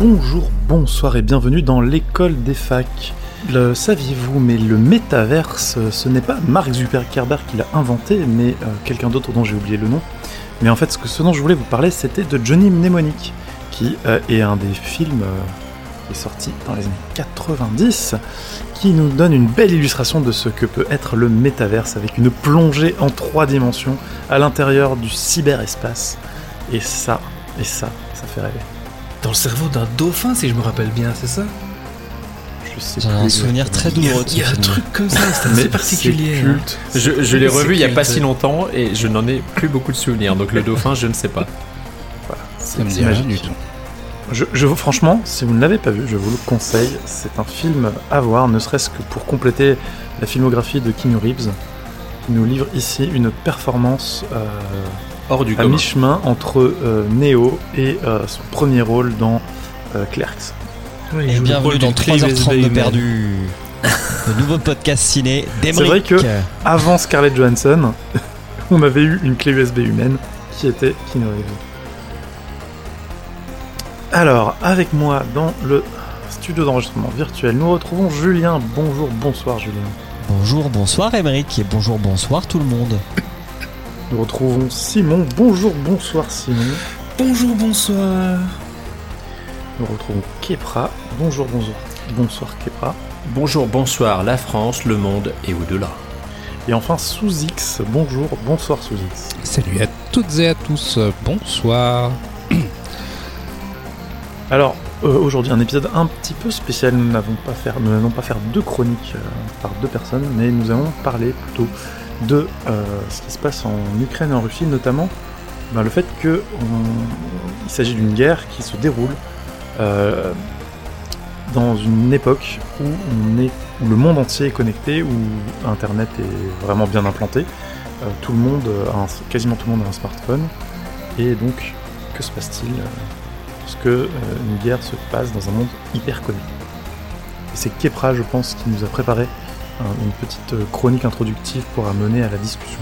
Bonjour, bonsoir et bienvenue dans l'école des facs. Le saviez-vous, mais le métaverse, ce n'est pas Mark Zuckerberg qui l'a inventé, mais euh, quelqu'un d'autre dont j'ai oublié le nom. Mais en fait, ce, dont je voulais vous parler, c'était de Johnny Mnemonic, qui euh, est un des films euh, qui est sorti dans les années 90, qui nous donne une belle illustration de ce que peut être le métaverse, avec une plongée en trois dimensions à l'intérieur du cyberespace. Et ça, et ça, ça fait rêver. Dans le cerveau d'un dauphin, si je me rappelle bien, c'est ça Je sais J'en ai plus un souvenir très Il y a, douloureux il y a un truc comme ça, c'est assez particulier. c'est hein. culte. Je, je l'ai revu il y a pas si longtemps et je n'en ai plus beaucoup de souvenirs. Donc le dauphin, je ne sais pas. C'est me dit c'est rien magique. du tout. Je, je vous- franchement, si vous ne l'avez pas vu, je vous le conseille. C'est un film à voir, ne serait-ce que pour compléter la filmographie de Keanu Reeves, qui nous livre ici une performance euh, Hors du à commun. mi-chemin entre euh, Neo et euh, son premier rôle dans euh, Clerks. Oui, Et bienvenue rôle dans d'une clé 3h30 USB de perdu. Le nouveau podcast ciné C'est vrai que- Avant Scarlett Johansson, on avait eu une clé USB humaine qui était Reeves. Alors, avec moi dans le studio d'enregistrement virtuel, nous retrouvons Julien. Bonjour, bonsoir Julien. Bonjour, bonsoir Emeric et bonjour, bonsoir tout le monde. Nous retrouvons Simon. Bonjour, bonsoir Simon. Bonjour, bonsoir. Nous retrouvons Kepra. Bonjour, bonjour. Bonsoir Kepra. Bonjour, bonsoir, la France, le monde et au-delà. Et enfin sous X. Bonjour, bonsoir sous X. Salut à toutes et à tous, bonsoir. Alors euh, aujourd'hui un épisode un petit peu spécial. Nous n'avons pas faire, nous n'allons pas faire deux chroniques euh, par deux personnes, mais nous allons parler plutôt de euh, ce qui se passe en Ukraine et en Russie, notamment ben, le fait que on- il s'agit d'une guerre qui se déroule euh, dans une époque où le monde entier est connecté, où Internet est vraiment bien implanté. Euh, tout le monde, quasiment tout le monde a un smartphone, et donc que se passe-t-il parce que une guerre se passe dans un monde hyper connecté. Et c'est Kepra, je pense, qui nous a préparé une petite euh, chronique introductive pour amener à la discussion.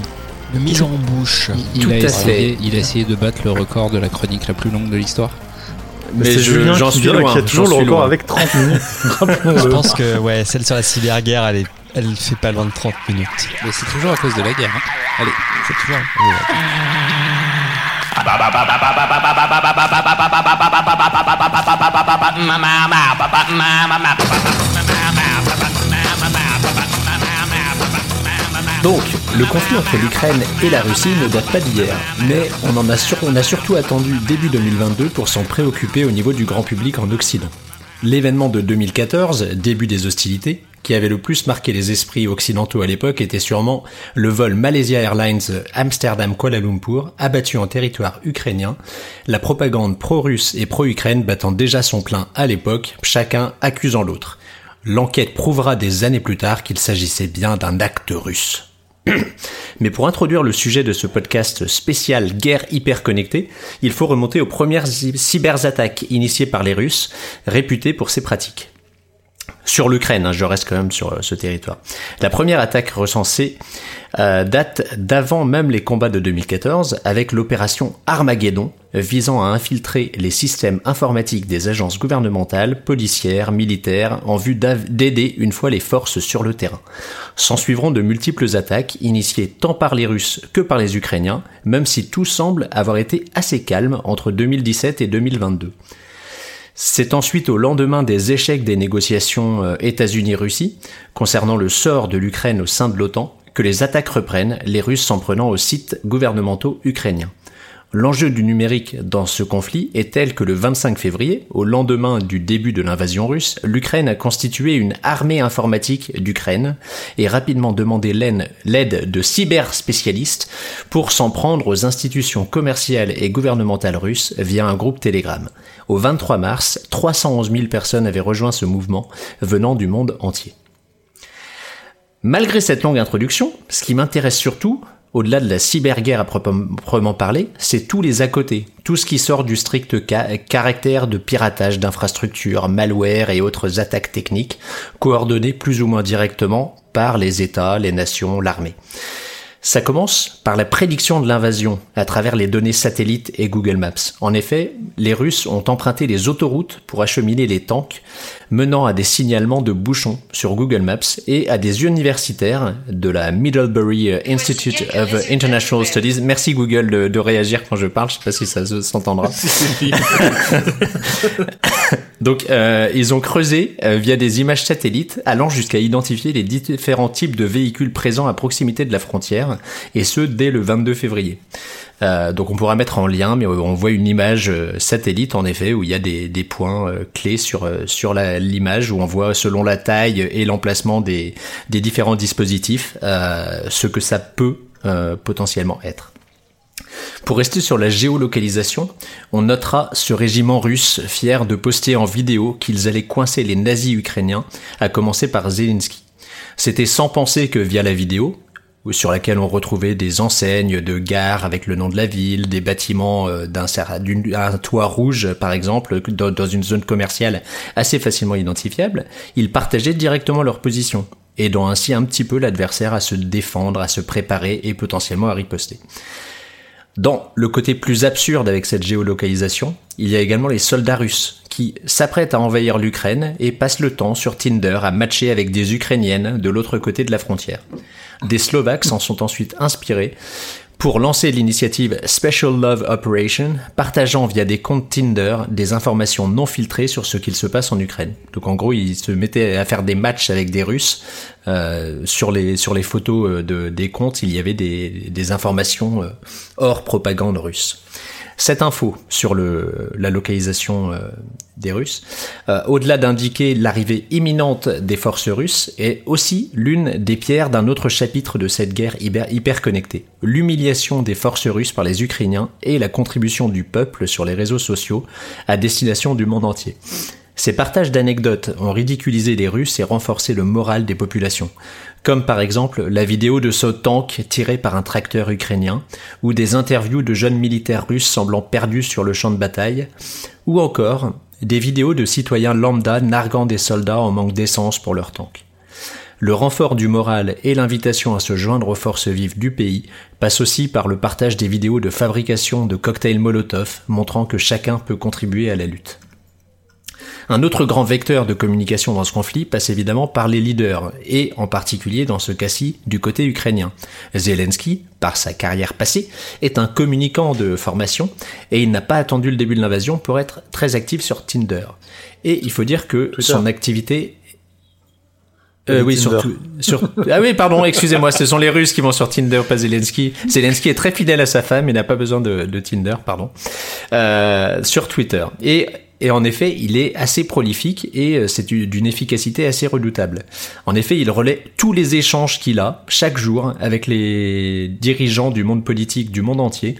Le mise en bouche. Il, Tout a essayé, fait. il a essayé de battre le record de la chronique la plus longue de l'histoire. Mais c'est je- Julien j'en qui, suis loin, qui a toujours le record loin. avec 30 minutes. Je pense que ouais, celle sur la cyberguerre, elle, est, elle fait pas loin de 30 minutes. Mais c'est toujours à cause de la guerre. hein. Allez, C'est toujours. Donc, le conflit entre l'Ukraine et la Russie ne date pas d'hier, mais on, en a surtout attendu début 2022 pour s'en préoccuper au niveau du grand public en Occident. L'événement de 2014, début des hostilités, qui avait le plus marqué les esprits occidentaux à l'époque était sûrement le vol Malaysia Airlines Amsterdam-Kuala Lumpur abattu en territoire ukrainien, la propagande pro-russe et pro-Ukraine battant déjà son plein à l'époque, chacun accusant l'autre. L'enquête prouvera des années plus tard qu'il s'agissait bien d'un acte russe. Mais pour introduire le sujet de ce podcast spécial guerre hyper connectée, il faut remonter aux premières cy- cyberattaques initiées par les Russes, réputés pour ces pratiques. Sur l'Ukraine, hein, je reste quand même sur euh, ce territoire. La première attaque recensée euh, date d'avant même les combats de 2014 avec l'opération Armageddon visant à infiltrer les systèmes informatiques des agences gouvernementales, policières, militaires en vue d'aider une fois les forces sur le terrain. S'en suivront de multiples attaques initiées tant par les Russes que par les Ukrainiens, même si tout semble avoir été assez calme entre 2017 et 2022. C'est ensuite au lendemain des échecs des négociations euh, États-Unis-Russie concernant le sort de l'Ukraine au sein de l'OTAN que les attaques reprennent, les Russes s'en prenant aux sites gouvernementaux ukrainiens. L'enjeu du numérique dans ce conflit est tel que le 25 février, au lendemain du début de l'invasion russe, l'Ukraine a constitué une armée informatique d'Ukraine et rapidement demandé l'aide de cyberspécialistes pour s'en prendre aux institutions commerciales et gouvernementales russes via un groupe Telegram. Au 23 mars, 311 000 personnes avaient rejoint ce mouvement venant du monde entier. Malgré cette longue introduction, ce qui m'intéresse surtout, au-delà de la cyberguerre à proprement parler, c'est tous les à côté, tout ce qui sort du strict caractère de piratage d'infrastructures, malware et autres attaques techniques, coordonnées plus ou moins directement par les États, les nations, l'armée. Ça commence par la prédiction de l'invasion à travers les données satellites et Google Maps. En effet, les Russes ont emprunté les autoroutes pour acheminer les tanks, menant à des signalements de bouchons sur Google Maps et à des universitaires de la Middlebury Institute of International Studies. Merci Google de, réagir quand je parle, je sais pas si ça s'entendra. Donc, euh, ils ont creusé euh, via des images satellites, allant jusqu'à identifier les différents types de véhicules présents à proximité de la frontière, et ce dès le 22 février. Euh, donc on pourra mettre en lien, mais on voit une image satellite en effet où il y a des, des points clés sur sur l'image où on voit selon la taille et l'emplacement des, des différents dispositifs ce que ça peut potentiellement être. Pour rester sur la géolocalisation, on notera ce régiment russe fier de poster en vidéo qu'ils allaient coincer les nazis ukrainiens, à commencer par Zelensky. C'était sans penser que via la vidéo, sur laquelle on retrouvait des enseignes de gares avec le nom de la ville, des bâtiments euh, d'un toit rouge par exemple, dans une zone commerciale assez facilement identifiable, ils partageaient directement leur position, aidant ainsi un petit peu l'adversaire à se défendre, à se préparer et potentiellement à riposter. Dans le côté plus absurde avec cette géolocalisation, il y a également les soldats russes qui s'apprêtent à envahir l'Ukraine et passent le temps sur Tinder à matcher avec des Ukrainiennes de l'autre côté de la frontière. Des Slovaques s'en sont ensuite inspirés pour lancer l'initiative Special Love Operation, partageant via des comptes Tinder des informations non filtrées sur ce qu'il se passe en Ukraine. Donc en gros, ils se mettaient à faire des matchs avec des Russes. Euh, sur les sur les photos euh, de, des comptes, il y avait des, des informations euh, hors propagande russe. Cette info sur la localisation euh, des Russes, euh, au-delà d'indiquer l'arrivée imminente des forces russes, est aussi l'une des pierres d'un autre chapitre de cette guerre hyper connectée. L'humiliation des forces russes par les Ukrainiens et la contribution du peuple sur les réseaux sociaux à destination du monde entier. Ces partages d'anecdotes ont ridiculisé les Russes et renforcé le moral des populations, comme par exemple la vidéo de ce tank tiré par un tracteur ukrainien, ou des interviews de jeunes militaires russes semblant perdus sur le champ de bataille, ou encore des vidéos de citoyens lambda narguant des soldats en manque d'essence pour leur tank. Le renfort du moral et l'invitation à se joindre aux forces vives du pays passe aussi par le partage des vidéos de fabrication de cocktails Molotov montrant que chacun peut contribuer à la lutte. Un autre grand vecteur de communication dans ce conflit passe évidemment par les leaders, et en particulier dans ce cas-ci du côté ukrainien. Zelensky, par sa carrière passée, est un communicant de formation, et il n'a pas attendu le début de l'invasion pour être très actif sur Tinder. Et il faut dire que son activité euh, oui, surtout. Sur... Ah oui, pardon, excusez-moi, ce sont les Russes qui vont sur Tinder, pas Zelensky. Zelensky est très fidèle à sa femme et n'a pas besoin de, de Tinder, pardon. Euh, sur Twitter. Et et en effet, il est assez prolifique et euh, c'est d'une efficacité assez redoutable. En effet, il relaie tous les échanges qu'il a chaque jour avec les dirigeants du monde politique du monde entier.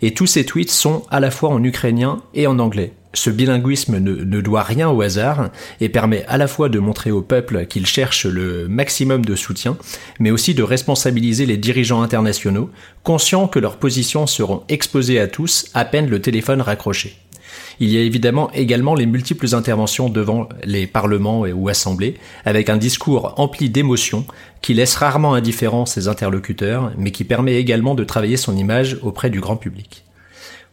Et tous ses tweets sont à la fois en ukrainien et en anglais. Ce bilinguisme ne, ne, doit rien au hasard et permet à la fois de montrer au peuple qu'il cherche le maximum de soutien, mais aussi de responsabiliser les dirigeants internationaux, conscients que leurs positions seront exposées à tous à peine le téléphone raccroché. Il y a évidemment également les multiples interventions devant les parlements ou assemblées, avec un discours empli d'émotions qui laisse rarement indifférents ses interlocuteurs, mais qui permet également de travailler son image auprès du grand public.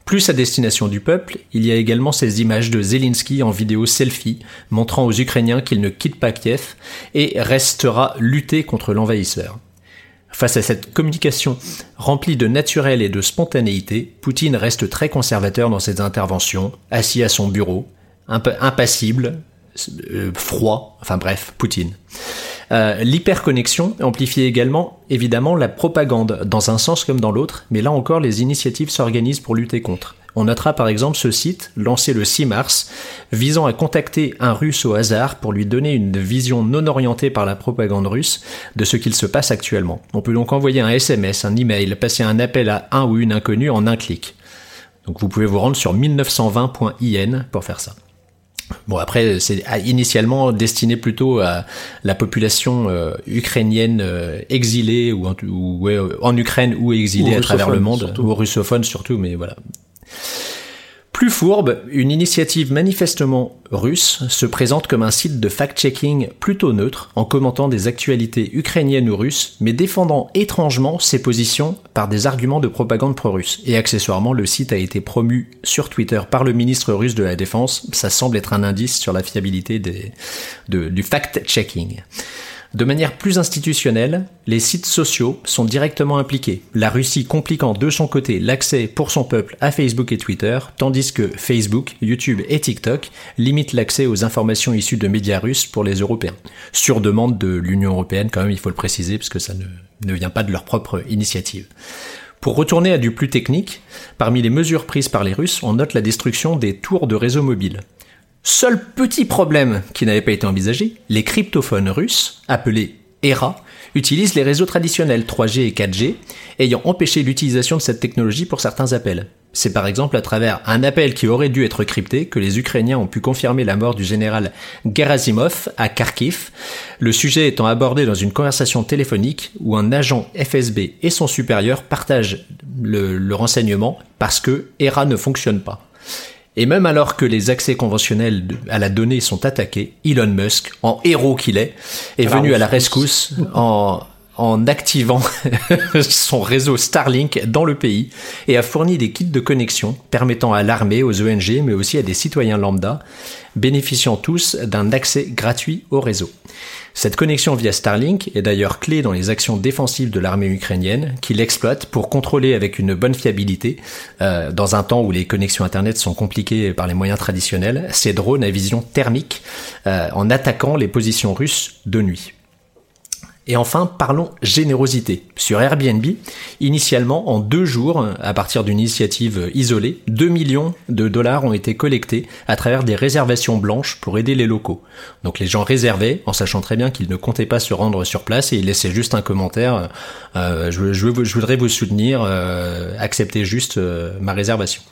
Plus à destination du peuple, il y a également ces images de Zelensky en vidéo selfie montrant aux Ukrainiens qu'il ne quitte pas Kiev et restera lutter contre l'envahisseur. Face à cette communication remplie de naturel et de spontanéité, Poutine reste très conservateur dans ses interventions, assis à son bureau, impassible, euh, froid, enfin bref, Poutine. Euh, L'hyperconnexion amplifie également, évidemment, la propagande, dans un sens comme dans l'autre, mais là encore, les initiatives s'organisent pour lutter contre. On notera par exemple ce site, lancé le 6 mars, visant à contacter un russe au hasard pour lui donner une vision non orientée par la propagande russe de ce qu'il se passe actuellement. On peut donc envoyer un SMS, un email, passer un appel à un ou une inconnue en un clic. Donc vous pouvez vous rendre sur 1920.in pour faire ça. Bon après c'est initialement destiné plutôt à la population euh, ukrainienne euh, exilée ou, en, ou ouais, en Ukraine ou exilée Ou à travers le monde surtout. ou russophone surtout mais voilà. Plus fourbe, une initiative manifestement russe se présente comme un site de fact-checking plutôt neutre en commentant des actualités ukrainiennes ou russes, mais défendant étrangement ses positions par des arguments de propagande pro-russe. Et accessoirement, le site a été promu sur Twitter par le ministre russe de la Défense. Ça semble être un indice sur la fiabilité du fact-checking. De manière plus institutionnelle, les sites sociaux sont directement impliqués, la Russie compliquant de son côté l'accès pour son peuple à Facebook et Twitter, tandis que Facebook, YouTube et TikTok limitent l'accès aux informations issues de médias russes pour les Européens. Sur demande de l'Union Européenne quand même, il faut le préciser, parce que ça ne, ne vient pas de leur propre initiative. Pour retourner à du plus technique, parmi les mesures prises par les Russes, on note la destruction des tours de réseau mobile. Seul petit problème qui n'avait pas été envisagé, les cryptophones russes, appelés ERA, utilisent les réseaux traditionnels 3G et 4G, ayant empêché l'utilisation de cette technologie pour certains appels. C'est par exemple à travers un appel qui aurait dû être crypté que les Ukrainiens ont pu confirmer la mort du général Gerasimov à Kharkiv, le sujet étant abordé dans une conversation téléphonique où un agent FSB et son supérieur partagent le, renseignement parce que ERA ne fonctionne pas. Et même alors que les accès conventionnels à la donnée sont attaqués, Elon Musk, en héros qu'il est, est venu à la rescousse. rescousse en, en activant son réseau Starlink dans le pays et a fourni des kits de connexion permettant à l'armée, aux ONG, mais aussi à des citoyens lambda, bénéficiant tous d'un accès gratuit au réseau. Cette connexion via Starlink est d'ailleurs clé dans les actions défensives de l'armée ukrainienne, qui l'exploite pour contrôler avec une bonne fiabilité, euh, dans un temps où les connexions Internet sont compliquées par les moyens traditionnels, ces drones à vision thermique euh, en attaquant les positions russes de nuit. Et enfin, parlons générosité. Sur Airbnb, initialement, en deux jours, à partir d'une initiative isolée, 2 millions de dollars ont été collectés à travers des réservations blanches pour aider les locaux. Donc les gens réservaient, en sachant très bien qu'ils ne comptaient pas se rendre sur place, et ils laissaient juste un commentaire, euh, je, je je voudrais vous soutenir, euh, acceptez juste euh, ma réservation.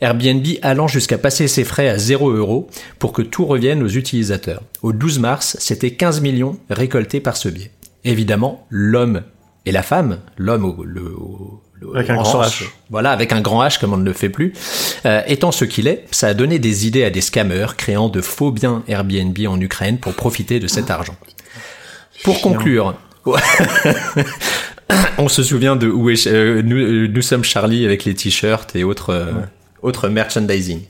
Airbnb allant jusqu'à passer ses frais à 0 euros pour que tout revienne aux utilisateurs. Au 12 mars, c'était 15 millions récoltés par ce biais. Évidemment, l'homme et la femme, l'homme au, le, au- le- Avec un grand sens- H. voilà, avec un grand H comme on ne le fait plus, euh, étant ce qu'il est, ça a donné des idées à des scammers créant de faux biens Airbnb en Ukraine pour profiter de cet argent. Pour Chiant. conclure, on se souvient de où est, euh, nous, euh, nous sommes Charlie avec les t-shirts et autres, euh, autres merchandising.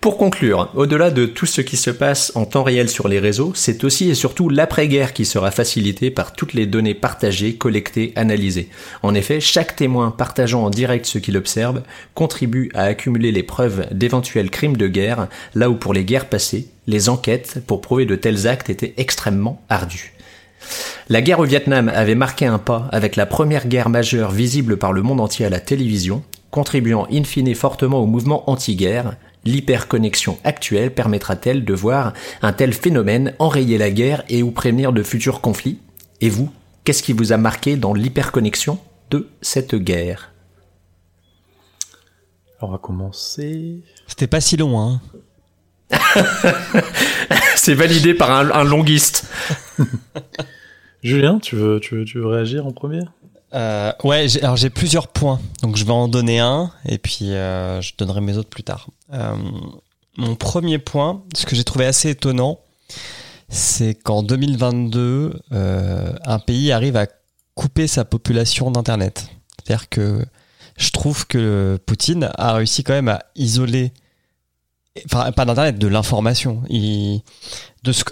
Pour conclure, au-delà de tout ce qui se passe en temps réel sur les réseaux, c'est aussi et surtout l'après-guerre qui sera facilité par toutes les données partagées, collectées, analysées. En effet, chaque témoin partageant en direct ce qu'il observe contribue à accumuler les preuves d'éventuels crimes de guerre, là où pour les guerres passées, les enquêtes pour prouver de tels actes étaient extrêmement ardues. La guerre au Vietnam avait marqué un pas avec la première guerre majeure visible par le monde entier à la télévision, contribuant in fine fortement au mouvement anti-guerre. L'hyperconnexion actuelle permettra-t-elle de voir un tel phénomène enrayer la guerre et ou prévenir de futurs conflits? Et vous, qu'est-ce qui vous a marqué dans l'hyperconnexion de cette guerre? Alors, on va commencer. C'était pas si long, hein. C'est validé par un, un longuiste. Julien, tu veux, tu veux, tu veux réagir en premier? Euh, ouais, alors j'ai plusieurs points, donc je vais en donner un et puis euh, je donnerai mes autres plus tard. Euh, mon premier point, ce que j'ai trouvé assez étonnant, c'est qu'en 2022, euh, un pays arrive à couper sa population d'Internet. C'est-à-dire que je trouve que Poutine a réussi quand même à isoler, enfin pas d'Internet, de l'information.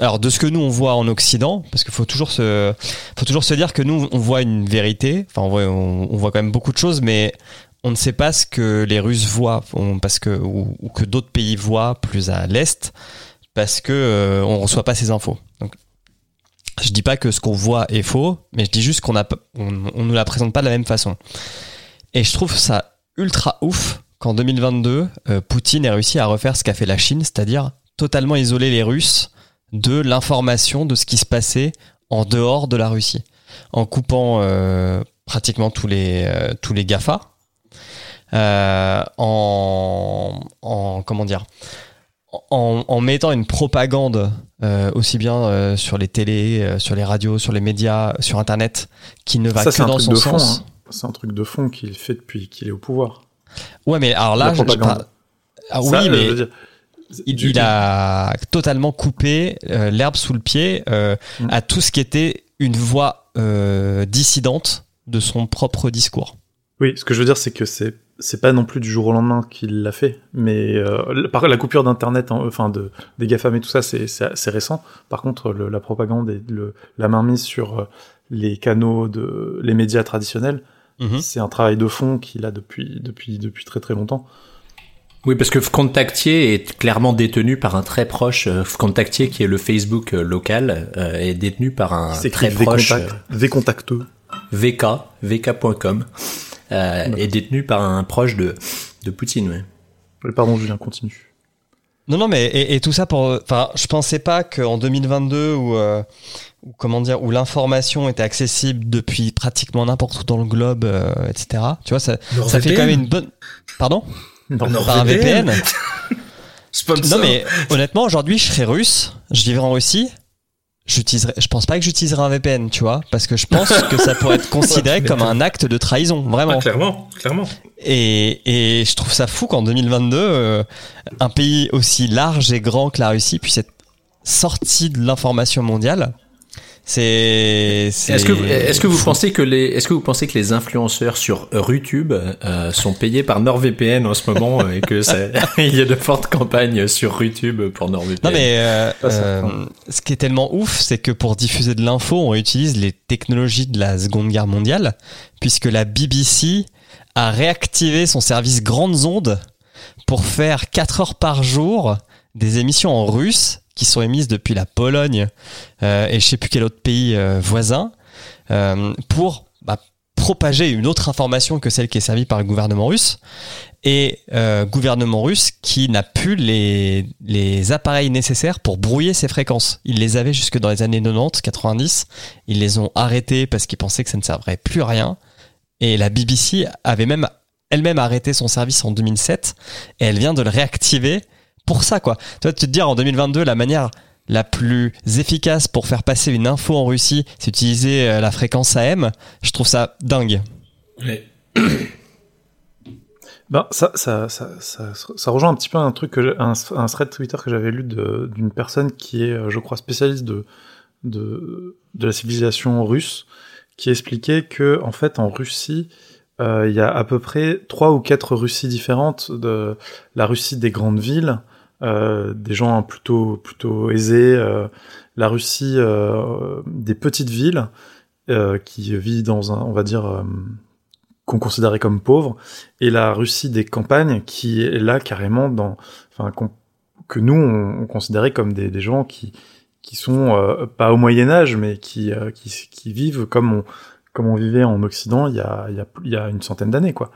Alors de ce que nous on voit en Occident, parce qu'il faut toujours se, dire que nous on voit une vérité, enfin on voit, quand même beaucoup de choses, mais on ne sait pas ce que les Russes voient, parce que ou, ou que d'autres pays voient plus à l'est, parce que euh, on reçoit pas ces infos. Donc Je dis pas que ce qu'on voit est faux, mais je dis juste qu'on a, on, on nous la présente pas de la même façon. Et je trouve ça ultra ouf qu'en 2022, euh, Poutine ait réussi à refaire ce qu'a fait la Chine, c'est-à-dire totalement isoler les Russes de l'information de ce qui se passait en dehors de la Russie, en coupant euh, pratiquement tous les euh, tous les Gafa, euh, en, en comment dire, en, en mettant une propagande aussi bien sur les télés, sur les radios, sur les médias, sur Internet, qui ne va Ça, que dans son sens. hein. C'est un truc de fond qu'il fait depuis qu'il est au pouvoir. Ouais, mais alors là, La je- je Ah Ça, oui, mais je veux dire, il, a totalement coupé euh, l'herbe sous le pied euh, Mm. à tout ce qui était une voix euh, dissidente de son propre discours. Oui, ce que je veux dire, c'est que c'est c'est pas non plus du jour au lendemain qu'il l'a fait, mais euh, par la coupure d'internet, en- enfin de des gafam et tout ça, c'est récent. Par contre, le- la propagande et le, la mainmise sur les canaux de les médias traditionnels, Mhm. c'est un travail de fond qu'il a depuis depuis depuis très très longtemps. Oui, parce que Fcontactier est clairement détenu par un très proche. euh, Fcontactier, qui est le Facebook euh, local, euh, est détenu par un C'est très proche contacts, des contacteux. euh, VK, VK.com, euh, D'accord. est détenu par un proche de, de Poutine. Ouais. Euh, Pardon, Julien, continue. Non, non, mais et, et tout ça pour. Enfin, je pensais pas qu'en 2022 où, euh, où comment dire, où l'information était accessible depuis pratiquement n'importe où dans le globe, euh, etc. Tu vois, ça, ça fait quand même une bonne. Pardon? Non, Non. Par un VPN. Non mais honnêtement aujourd'hui je serais russe, je vivrais en Russie, j'utiliserais, je pense pas que j'utiliserais un VPN, tu vois, parce que je pense que ça pourrait être considéré comme un acte de trahison, Ah, vraiment. clairement, clairement. Et, et je trouve ça fou qu'en 2022, euh, un pays aussi large et grand que la Russie puisse être sorti de l'information mondiale. C'est. c'est- Est-ce que, vous- est-ce que vous pensez que les, est-ce que vous pensez que les influenceurs sur Rutube euh, sont payés par NordVPN en ce moment et que ça, il y a de fortes campagnes sur Rutube pour NordVPN? Non mais euh, euh, ce qui est tellement ouf, c'est que pour diffuser de l'info, on utilise les technologies de la Seconde Guerre mondiale, puisque la BBC a réactivé son service grandes ondes pour faire 4 heures par jour des émissions en russe qui sont émises depuis la Pologne euh, et je sais plus quel autre pays euh, voisin euh, pour bah, propager une autre information que celle qui est servie par le gouvernement russe et gouvernement russe qui n'a plus les, appareils nécessaires pour brouiller ces fréquences. Ils les avaient jusque dans les années 90, 90. Ils les ont arrêtés parce qu'ils pensaient que ça ne servirait plus à rien. Et la BBC avait même elle-même arrêté son service en 2007 et elle vient de le réactiver pour ça, quoi. Tu vois, te dire en 2022, la manière la plus efficace pour faire passer une info en Russie, c'est utiliser euh, la fréquence AM. Je trouve ça dingue. Ben, ça, ça, ça, ça, rejoint un petit peu un truc que un, un thread Twitter que j'avais lu d'une personne qui est, euh, je crois, spécialiste de, de, de la civilisation russe, qui expliquait que, en fait, en Russie, euh, il y a à peu près trois ou quatre Russies différentes de la Russie des grandes villes, euh, des gens plutôt, plutôt aisés, euh, la Russie euh, des petites villes, euh, qui vit dans un, on va dire, euh, qu'on considérait comme pauvres, et la Russie des campagnes qui est là carrément dans, enfin, qu'on- que nous on, on considérait comme des, des gens qui qui sont pas au Moyen Âge, mais qui, qui qui vivent comme on comme on vivait en Occident il y a il y a, il y a une centaine d'années quoi,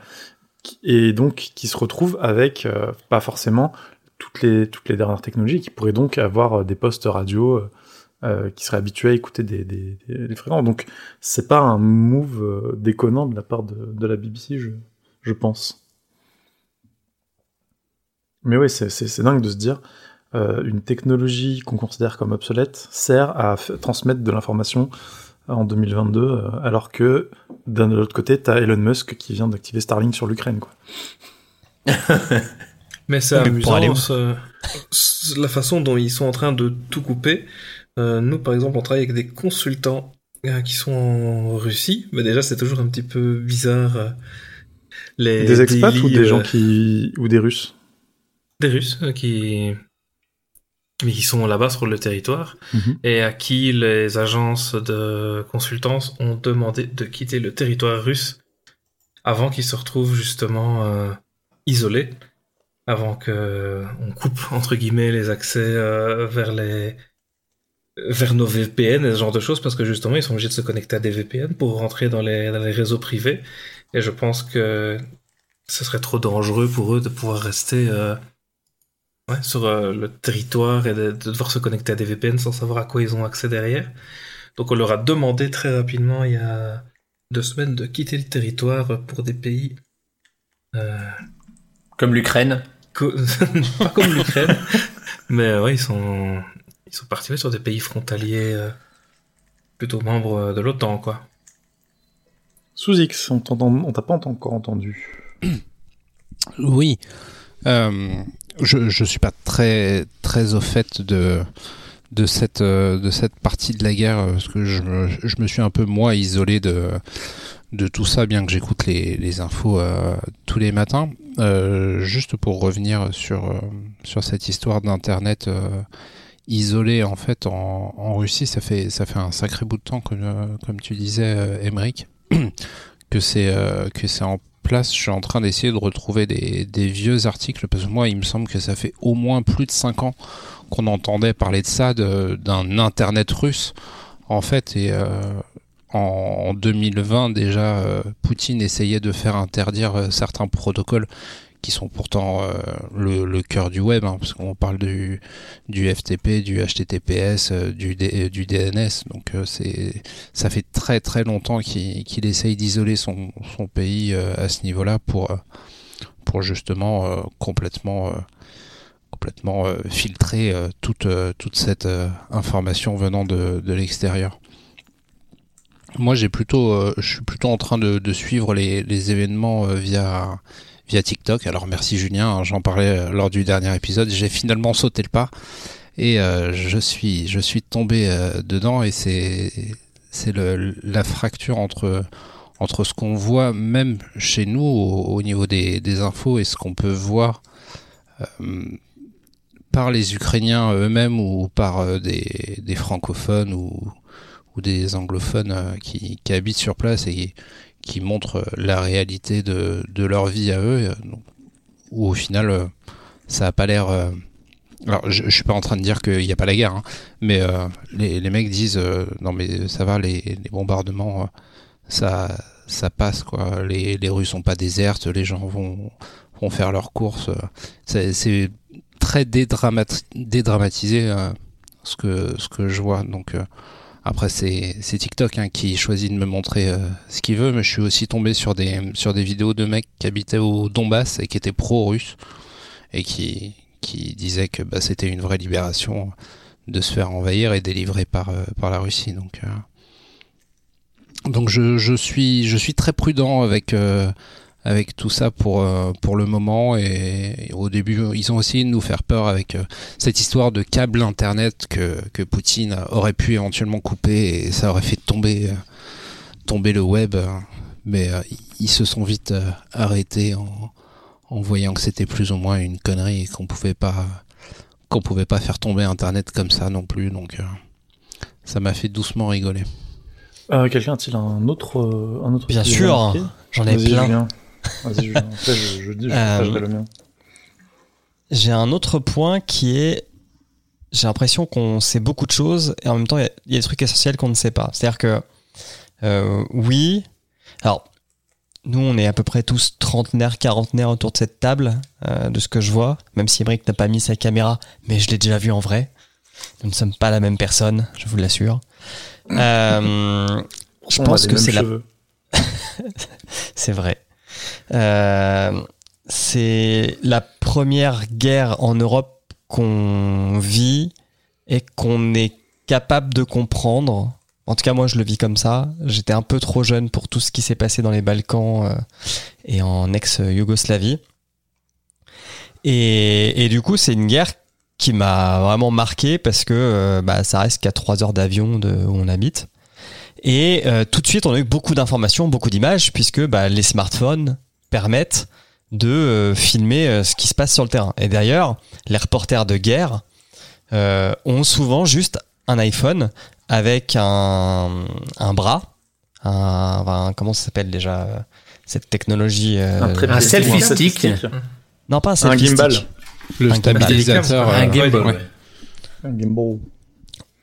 et donc qui se retrouvent avec euh, pas forcément toutes les toutes les dernières technologies, qui pourraient donc avoir euh, des postes radio euh, euh, qui seraient habitués à écouter des, des, fréquences. Donc c'est pas un move déconnant de la part de, de la BBC, je, je pense. Mais oui, c'est, dingue de se dire, une technologie qu'on considère comme obsolète sert à transmettre de l'information en 2022, euh, alors que d'un autre côté, t'as Elon Musk qui vient d'activer Starlink sur l'Ukraine, quoi. Mais c'est amusant la façon dont ils sont en train de tout couper. Euh, nous, par exemple, on travaille avec des consultants euh, qui sont en Russie. Mais déjà, c'est toujours un petit peu bizarre. euh, les Des expats ou des gens qui, ou des Russes? Des Russes qui... Mais qui sont là-bas sur le territoire Mhm. et à qui les agences de consultance ont demandé de quitter le territoire russe avant qu'ils se retrouvent justement euh, isolés, avant que on coupe entre guillemets les accès euh, vers les vers nos VPN et ce genre de choses parce que justement ils sont obligés de se connecter à des VPN pour rentrer dans les, dans les réseaux privés et je pense que ce serait trop dangereux pour eux de pouvoir rester euh, sur euh, le territoire et de, de devoir se connecter à des VPN sans savoir à quoi ils ont accès derrière. Donc on leur a demandé très rapidement il y a deux semaines de quitter le territoire pour des pays Comme l'Ukraine. Co- pas comme l'Ukraine, mais euh, ouais ils sont ils sont partis ouais, sur des pays frontaliers euh, plutôt membres euh, de l'OTAN quoi. Sous X, on t'entend, on t'a pas encore entendu. Oui. Euh, je je suis pas très très au fait de de cette de cette partie de la guerre parce que je me, je me suis un peu moi isolé de de tout ça bien que j'écoute les les infos euh, tous les matins. Euh, juste pour revenir sur euh, sur cette histoire d'internet euh, isolé en fait en, en Russie, ça fait ça fait un sacré bout de temps comme comme tu disais Emmerich que c'est c'est en place, je suis en train d'essayer de retrouver des, vieux articles parce que moi, il me semble que ça fait au moins plus de 5 ans qu'on entendait parler de ça, d'un internet russe en fait. Et euh, en, en 2020 déjà, euh, Poutine essayait de faire interdire euh, certains protocoles qui sont pourtant euh, le, le cœur du web, hein, parce qu'on parle du, du FTP, du HTTPS, euh, du, DNS. Donc euh, c'est ça fait très très longtemps qu'il essaye d'isoler son, son pays à ce niveau-là pour pour justement complètement complètement filtrer toute toute cette information venant de, de l'extérieur. Moi, j'ai plutôt, euh, je suis plutôt en train de, de suivre les, les événements euh, via via TikTok. Alors merci Julien, hein, j'en parlais euh, lors du dernier épisode. J'ai finalement sauté le pas et euh, je suis je suis tombé euh, dedans et c'est c'est la fracture entre entre ce qu'on voit même chez nous au, au niveau des, des infos et ce qu'on peut voir euh, par les Ukrainiens eux-mêmes ou par des, des francophones ou, ou des anglophones euh, qui, habitent sur place et qui, montrent la réalité de, leur vie à eux, euh, où au final euh, ça a pas l'air. euh, alors je, suis pas en train de dire qu'il n'y a pas la guerre, hein, mais euh, les, mecs disent euh, non mais ça va les, bombardements euh, ça passe quoi, les, les rues sont pas désertes, les gens vont vont faire leurs courses, euh, c'est très dédramati- dédramatisé euh, ce que ce que je vois donc euh, après c'est TikTok hein, qui choisit de me montrer euh, ce qu'il veut mais je suis aussi tombé sur des sur des vidéos de mecs qui habitaient au Donbass et qui étaient pro-russes et qui qui disaient que bah, c'était une vraie libération de se faire envahir et délivrer par euh, par la Russie. Donc euh, donc je, je suis je suis très prudent avec euh, avec tout ça pour euh, pour le moment et, et au début ils ont essayé de nous faire peur avec euh, cette histoire de câble internet que que Poutine aurait pu éventuellement couper et ça aurait fait tomber euh, tomber le web mais euh, ils se sont vite euh, arrêtés en en voyant que c'était plus ou moins une connerie et qu'on pouvait pas qu'on pouvait pas faire tomber internet comme ça non plus donc euh, ça m'a fait doucement rigoler. Euh, Quelqu'un a-t-il un autre, euh, un autre Bien sûr, j'en ai plein. Julien. Vas-y. Après, je, je, dis- je Euh, partagerai le mien. J'ai un autre point qui est, j'ai l'impression qu'on sait beaucoup de choses et en même temps il y a- il y, a des trucs essentiels qu'on ne sait pas. C'est-à-dire que euh, oui, alors nous on est à peu près tous trentenaires, quarantenaires autour de cette table, euh, de ce que je vois. Même si Emmerich n'a pas mis sa caméra, mais je l'ai déjà vu en vrai. Nous ne sommes pas la même personne, je vous l'assure. Euh, je On pense que c'est la c'est vrai. Euh, c'est la première guerre en Europe qu'on vit et qu'on est capable de comprendre. En tout cas, moi, je le vis comme ça. J'étais un peu trop jeune pour tout ce qui s'est passé dans les Balkans euh, et en ex-Yougoslavie. Et, du coup, c'est une guerre qui m'a vraiment marqué parce que euh, bah, ça reste qu'à 3 heures d'avion où on habite. Et tout de suite, on a eu beaucoup d'informations, beaucoup d'images, puisque bah, les smartphones permettent de euh, filmer euh, ce qui se passe sur le terrain. Et d'ailleurs, les reporters de guerre euh, ont souvent juste un iPhone avec un, un bras, un, enfin, comment ça s'appelle déjà cette technologie euh, Un, un selfie stick. Non, pas un Un selfie gimbal. stick. Le Un gimbal. stabilisateur. Un gimbal, ouais. ouais. Un gimbal.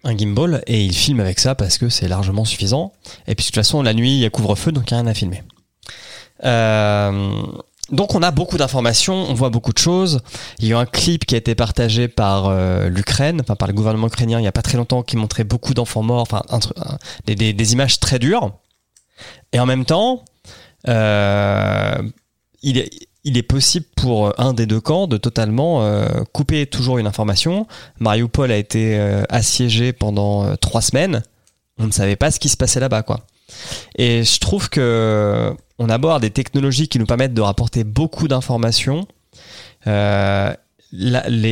un gimbal et il filme avec ça parce que c'est largement suffisant. Et puis de toute façon, la nuit, il y a couvre-feu, donc il n'y a rien à filmer. Euh, donc on a beaucoup d'informations, on voit beaucoup de choses. Il y a un clip qui a été partagé par euh, l'Ukraine, enfin par le gouvernement ukrainien il n'y a pas très longtemps, qui montrait beaucoup d'enfants morts, enfin des, images très dures. Et en même temps, euh, il est possible pour un des deux camps de totalement euh, couper toujours une information. Mariupol a été assiégé pendant trois semaines. On ne savait pas ce qui se passait là-bas, quoi. Et je trouve que on aborde des technologies qui nous permettent de rapporter beaucoup d'informations. les,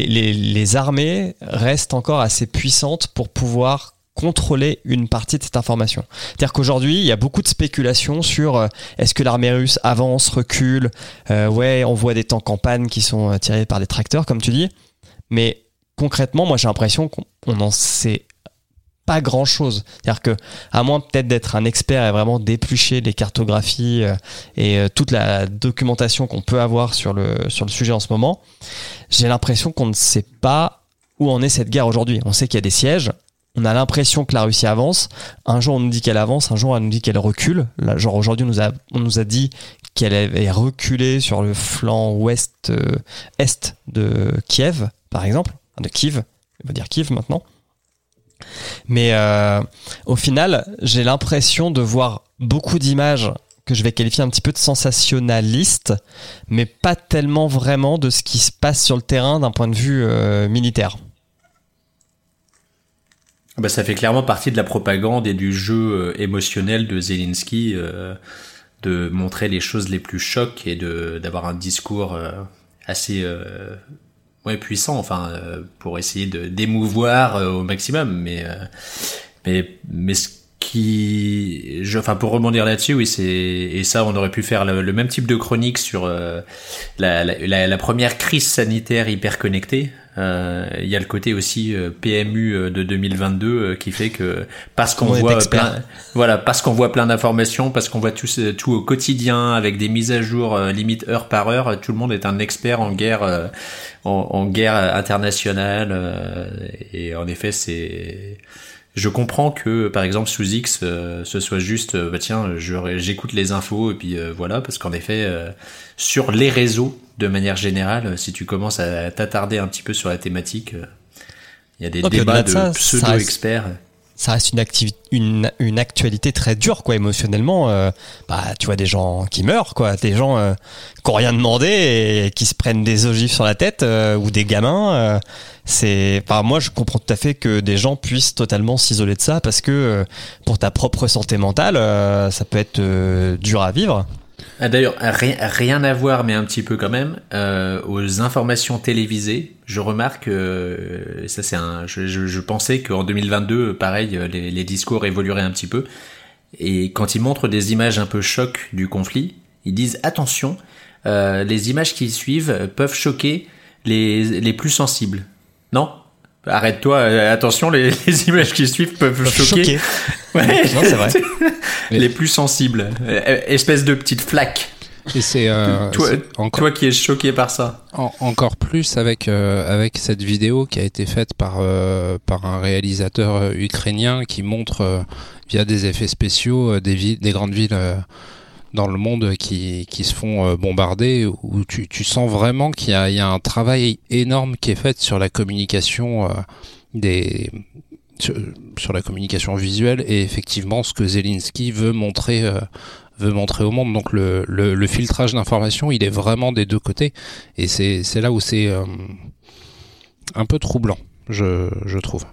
les, armées restent encore assez puissantes pour pouvoir contrôler une partie de cette information. C'est-à-dire qu'aujourd'hui, il y a beaucoup de spéculations sur euh, est-ce que l'armée russe avance, recule, euh, ouais, on voit des tanks en panne qui sont euh, tirés par des tracteurs, comme tu dis. Mais concrètement, moi j'ai l'impression qu'on n'en sait pas grand chose. C'est-à-dire que, à moins peut-être d'être un expert et vraiment d'éplucher les cartographies et toute la documentation qu'on peut avoir sur le, sur le sujet en ce moment, j'ai l'impression qu'on ne sait pas où en est cette guerre aujourd'hui. On sait qu'il y a des sièges, on a l'impression que la Russie avance. Un jour, on nous dit qu'elle avance, un jour, elle nous dit qu'elle recule. Genre aujourd'hui, on nous a, dit qu'elle avait reculé sur le flanc ouest euh, de Kiev, par exemple, de Kiev. On va dire Kiev maintenant. Mais euh, au final, j'ai l'impression de voir beaucoup d'images que je vais qualifier un petit peu de sensationnalistes, mais pas tellement vraiment de ce qui se passe sur le terrain d'un point de vue euh, militaire. Ah bah, ça fait clairement partie de la propagande et du jeu euh, émotionnel de Zelensky de montrer les choses les plus chocs et d'avoir un discours assez ouais, puissant, enfin pour essayer de d'émouvoir au maximum. Mais mais mais ce qui, je, enfin pour rebondir là-dessus, oui, c'est et ça, on aurait pu faire le, même type de chronique sur la, la, la, première crise sanitaire hyper connectée euh, il y a le côté aussi euh, PMU euh, de 2022 qui fait que parce qu'on voit plein, voilà, parce qu'on voit plein d'informations, parce qu'on voit tout, tout au quotidien avec des mises à jour limite heure par heure, tout le monde est un expert en guerre, en, en, guerre internationale. et en effet, c'est je comprends que par exemple sous X ce soit juste bah tiens j'écoute les infos et puis voilà parce qu'en effet sur les réseaux de manière générale, si tu commences à t'attarder un petit peu sur la thématique, euh, il y a des débats de, pseudo-experts. Ça reste une, une, une, actualité très dure, quoi, émotionnellement. Euh, bah, tu vois des gens qui meurent, quoi, des gens euh, qui n'ont rien demandé et qui se prennent des ogives sur la tête ou des gamins. c'est, enfin, moi, je comprends tout à fait que des gens puissent totalement s'isoler de ça parce que pour ta propre santé mentale, ça peut être dur à vivre. Ah, d'ailleurs, rien, rien, à voir, mais un petit peu quand même, euh, aux informations télévisées, je remarque, euh, ça c'est un, je, je, je pensais qu'en 2022, pareil, les, les, discours évolueraient un petit peu, et quand ils montrent des images un peu choc du conflit, ils disent attention, euh, les images qui suivent peuvent choquer les, les plus sensibles. Non? Arrête-toi, euh, attention, les, les, images qui suivent peuvent, choquer. Ouais. c'est vrai. les plus sensibles. Euh, espèce de petite flaque. Et c'est euh, toi, encore... toi, qui es choqué par ça. encore plus avec euh, avec cette vidéo qui a été faite par euh, par un réalisateur ukrainien qui montre via des effets spéciaux des villes, des grandes villes dans le monde qui, qui se font bombarder où tu, tu sens vraiment qu'il y a, il y a un travail énorme qui est fait sur la communication des sur, la communication visuelle et effectivement ce que Zelensky veut montrer euh, veut montrer au monde. Donc le, le, le filtrage d'informations, il est vraiment des deux côtés et c'est c'est là où c'est euh, un peu troublant, je, je trouve.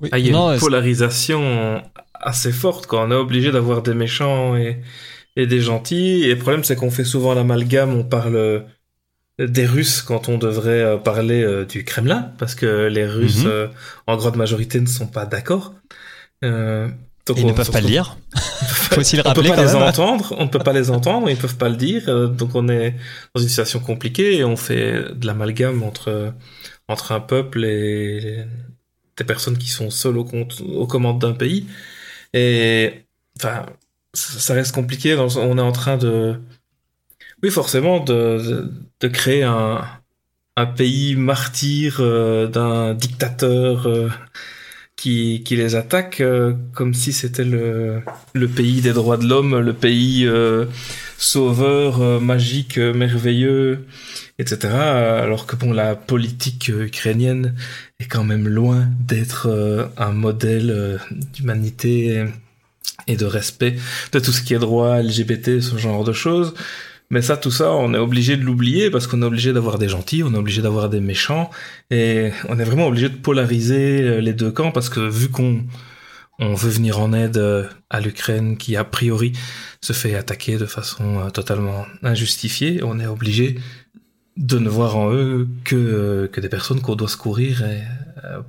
Oui. Ah, il y a une polarisation assez forte quand on est obligé d'avoir des méchants et, et des gentils. Et le problème, c'est qu'on fait souvent l'amalgame, on parle des Russes quand on devrait euh, parler euh, du Kremlin, parce que les Russes, mhm. euh, en grande majorité, ne sont pas d'accord. Euh, ils ne peuvent pas le dire. Faut aussi le rappeler. On peut pas les entendre. On ne peut pas les entendre. Ils peuvent pas le dire. donc on est dans une situation compliquée et on fait de l'amalgame entre entre un peuple et des personnes qui sont seules au compte, aux commandes d'un pays. Et enfin, ça reste compliqué. On est en train de oui, forcément, de, créer un, pays martyr euh, d'un dictateur euh, qui, les attaquent euh, comme si c'était le, le pays des droits de l'homme, le pays sauveur, magique, merveilleux, etc. Alors que bon, la politique ukrainienne est quand même loin d'être un modèle d'humanité et de respect de tout ce qui est droit LGBT, ce genre de choses. Mais ça, tout ça, on est obligé de l'oublier parce qu'on est obligé d'avoir des gentils, on est obligé d'avoir des méchants, et on est vraiment obligé de polariser euh, les deux camps parce que vu qu'on on veut venir en aide euh, à l'Ukraine qui a priori se fait attaquer de façon euh, totalement injustifiée, on est obligé de ne voir en eux que, que des personnes qu'on doit secourir et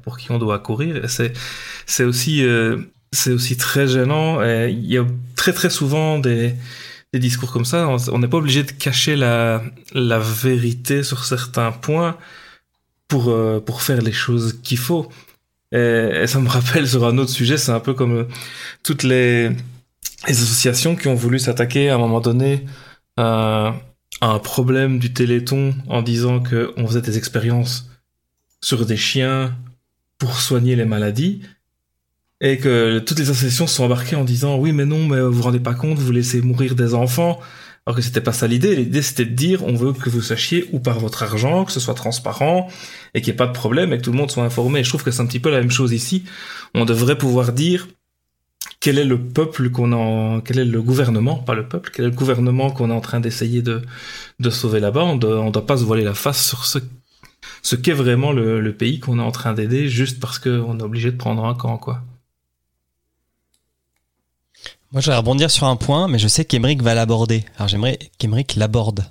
pour qui on doit courir. C'est c'est aussi c'est aussi très gênant. Et il y a très très souvent des des discours comme ça. On n'est pas obligé de cacher la vérité sur certains points pour euh, pour faire les choses qu'il faut. Et, ça me rappelle sur un autre sujet, c'est un peu comme euh, toutes les, associations qui ont voulu s'attaquer à un moment donné à, à un problème du Téléthon en disant que on faisait des expériences sur des chiens pour soigner les maladies et que toutes les associations sont embarquées en disant oui mais non mais vous vous rendez pas compte vous laissez mourir des enfants. Alors que c'était pas ça l'idée. L'idée c'était de dire on veut que vous sachiez où part votre argent que ce soit transparent et qu'il n'y ait pas de problème et que tout le monde soit informé. Et je trouve que c'est un petit peu la même chose ici. On devrait pouvoir dire quel est le peuple qu'on en- quel est le gouvernement pas le peuple quel est le gouvernement qu'on est en train d'essayer de de sauver là-bas. On doit on doit pas se voiler la face sur ce ce qu'est vraiment le, le pays qu'on est en train d'aider juste parce qu'on est obligé de prendre un camp quoi Moi, j'allais rebondir sur un point, mais je sais qu'Emeric va l'aborder. Alors, j'aimerais qu'Emeric l'aborde.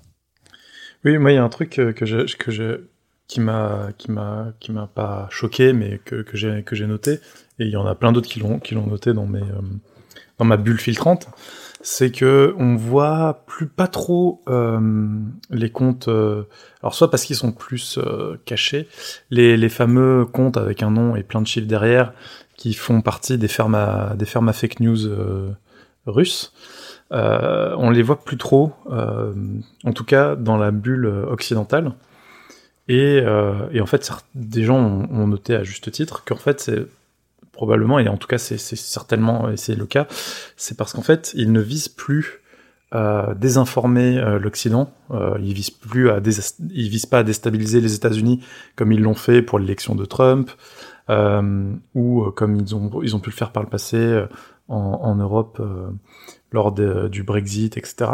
Oui, moi, il y a un truc que je, que je, qui m'a, qui m'a, qui m'a pas choqué, mais que, que j'ai, que j'ai noté. Et il y en a plein d'autres qui l'ont, qui l'ont noté dans mes, euh, dans ma bulle filtrante. C'est que on voit plus pas trop euh, les comptes. euh, alors soit parce qu'ils sont plus euh, cachés, les, les fameux comptes avec un nom et plein de chiffres derrière, qui font partie des fermes à, des fermes à fake news euh, russes. Euh, on les voit plus trop, euh, en tout cas dans la bulle occidentale. Et, euh, en fait, des gens ont, noté à juste titre qu'en fait, c'est probablement, et en tout cas, c'est certainement, c'est le cas, c'est parce qu'en fait, ils ne visent plus à désinformer l'Occident. Ils visent plus à ils visent pas à déstabiliser les États-Unis comme ils l'ont fait pour l'élection de Trump, ou comme ils ont ils ont pu le faire par le passé en, Europe euh, lors du Brexit, etc.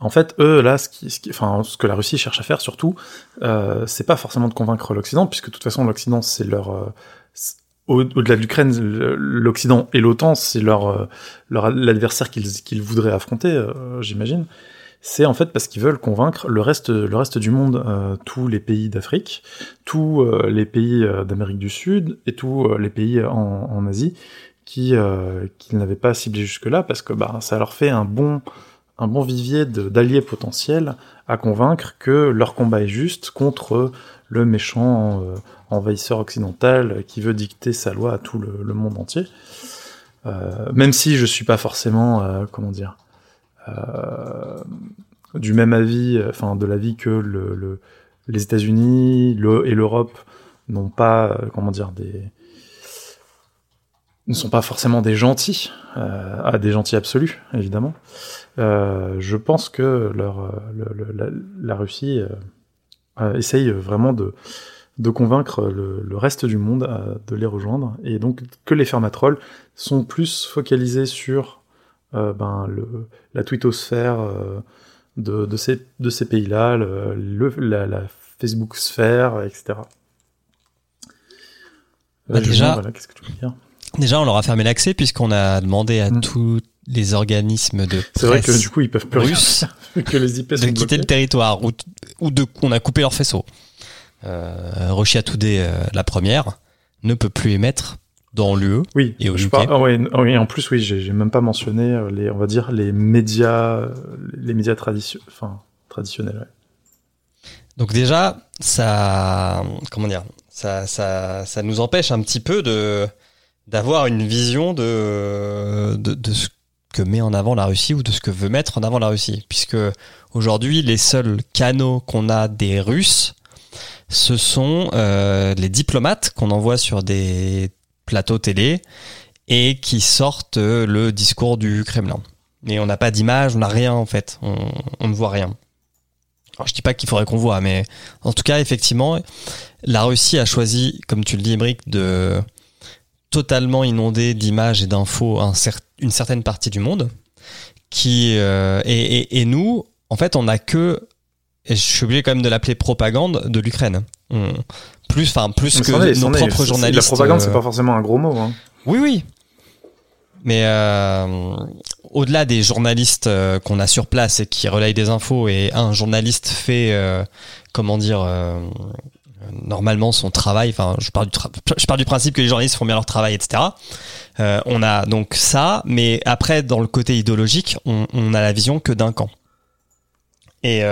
En fait, eux, là, ce, que la Russie cherche à faire, surtout, euh, c'est pas forcément de convaincre l'Occident, puisque de toute façon, l'Occident, c'est leur... euh, Au-delà de l'Ukraine, l'Occident et l'OTAN, c'est leur, euh, leur l'adversaire qu'ils qu'ils voudraient affronter, j'imagine. C'est en fait parce qu'ils veulent convaincre le reste, le reste du monde, tous les pays d'Afrique, tous les pays d'Amérique du Sud et tous les pays en Asie qui, euh, n'avaient pas ciblé jusque-là, parce que bah, ça leur fait un bon, un bon vivier d'alliés potentiels à convaincre que leur combat est juste contre le méchant euh, envahisseur occidental qui veut dicter sa loi à tout le, monde entier. Euh, même si je suis pas forcément, euh, comment dire, du même avis, enfin de l'avis que le, le- les États-Unis et l'Europe n'ont pas, comment dire, des ne sont pas forcément des gentils, euh, des gentils absolus, évidemment. Euh, je pense que leur, euh, le- le- la, la Russie euh, essaye vraiment de, de convaincre le, le reste du monde de les rejoindre, et donc que les fermatrolls sont plus focalisés sur ben, la twittosphère de, de ces, de ces pays-là, la, la Facebook sphère, etc. Bah, déjà- voilà, qu'est-ce que tu veux dire? Déjà, on leur a fermé l'accès puisqu'on a demandé à Mm. tous les organismes de C'est vrai que presse du coup, ils peuvent plus russes que les IP de quitter bloqués. le territoire ou, ou de, on a coupé leur faisceau. Euh, Russia Today, euh, la première, ne peut plus émettre dans l'UE. Oui, Et au je UK. ah ah oui, en plus, oui, j'ai j'ai même pas mentionné euh, les, on va dire, les médias, euh, les médias tradition- enfin, traditionnels. ouais. Donc déjà, ça, comment dire, ça, ça, ça nous empêche un petit peu de d'avoir une vision de, ce que met en avant la Russie ou de ce que veut mettre en avant la Russie, puisque aujourd'hui les seuls canaux qu'on a des Russes, ce sont euh, les diplomates qu'on envoie sur des plateau télé et qui sortent le discours du Kremlin. Mais on n'a pas d'image, on n'a rien en fait, on, on, ne voit rien. Alors, je dis pas qu'il faudrait qu'on voit, mais en tout cas, effectivement, la Russie a choisi, comme tu le dis, Brick, de totalement inonder d'images et d'infos un une certaine partie du monde. Qui euh, et, et, et, nous, en fait, on n'a que et je suis obligé quand même de l'appeler propagande de l'Ukraine. Plus, enfin, plus que nos propres journalistes. La propagande, c'est pas forcément un gros mot. Hein. Oui, oui. Mais euh, au-delà des journalistes euh, qu'on a sur place et qui relayent des infos, et un journaliste fait, euh, comment dire, euh, normalement son travail. Enfin, je pars du, je pars du principe que les journalistes font bien leur travail, etc. on a donc ça, mais après, dans le côté idéologique, on, on a la vision que d'un camp. Et,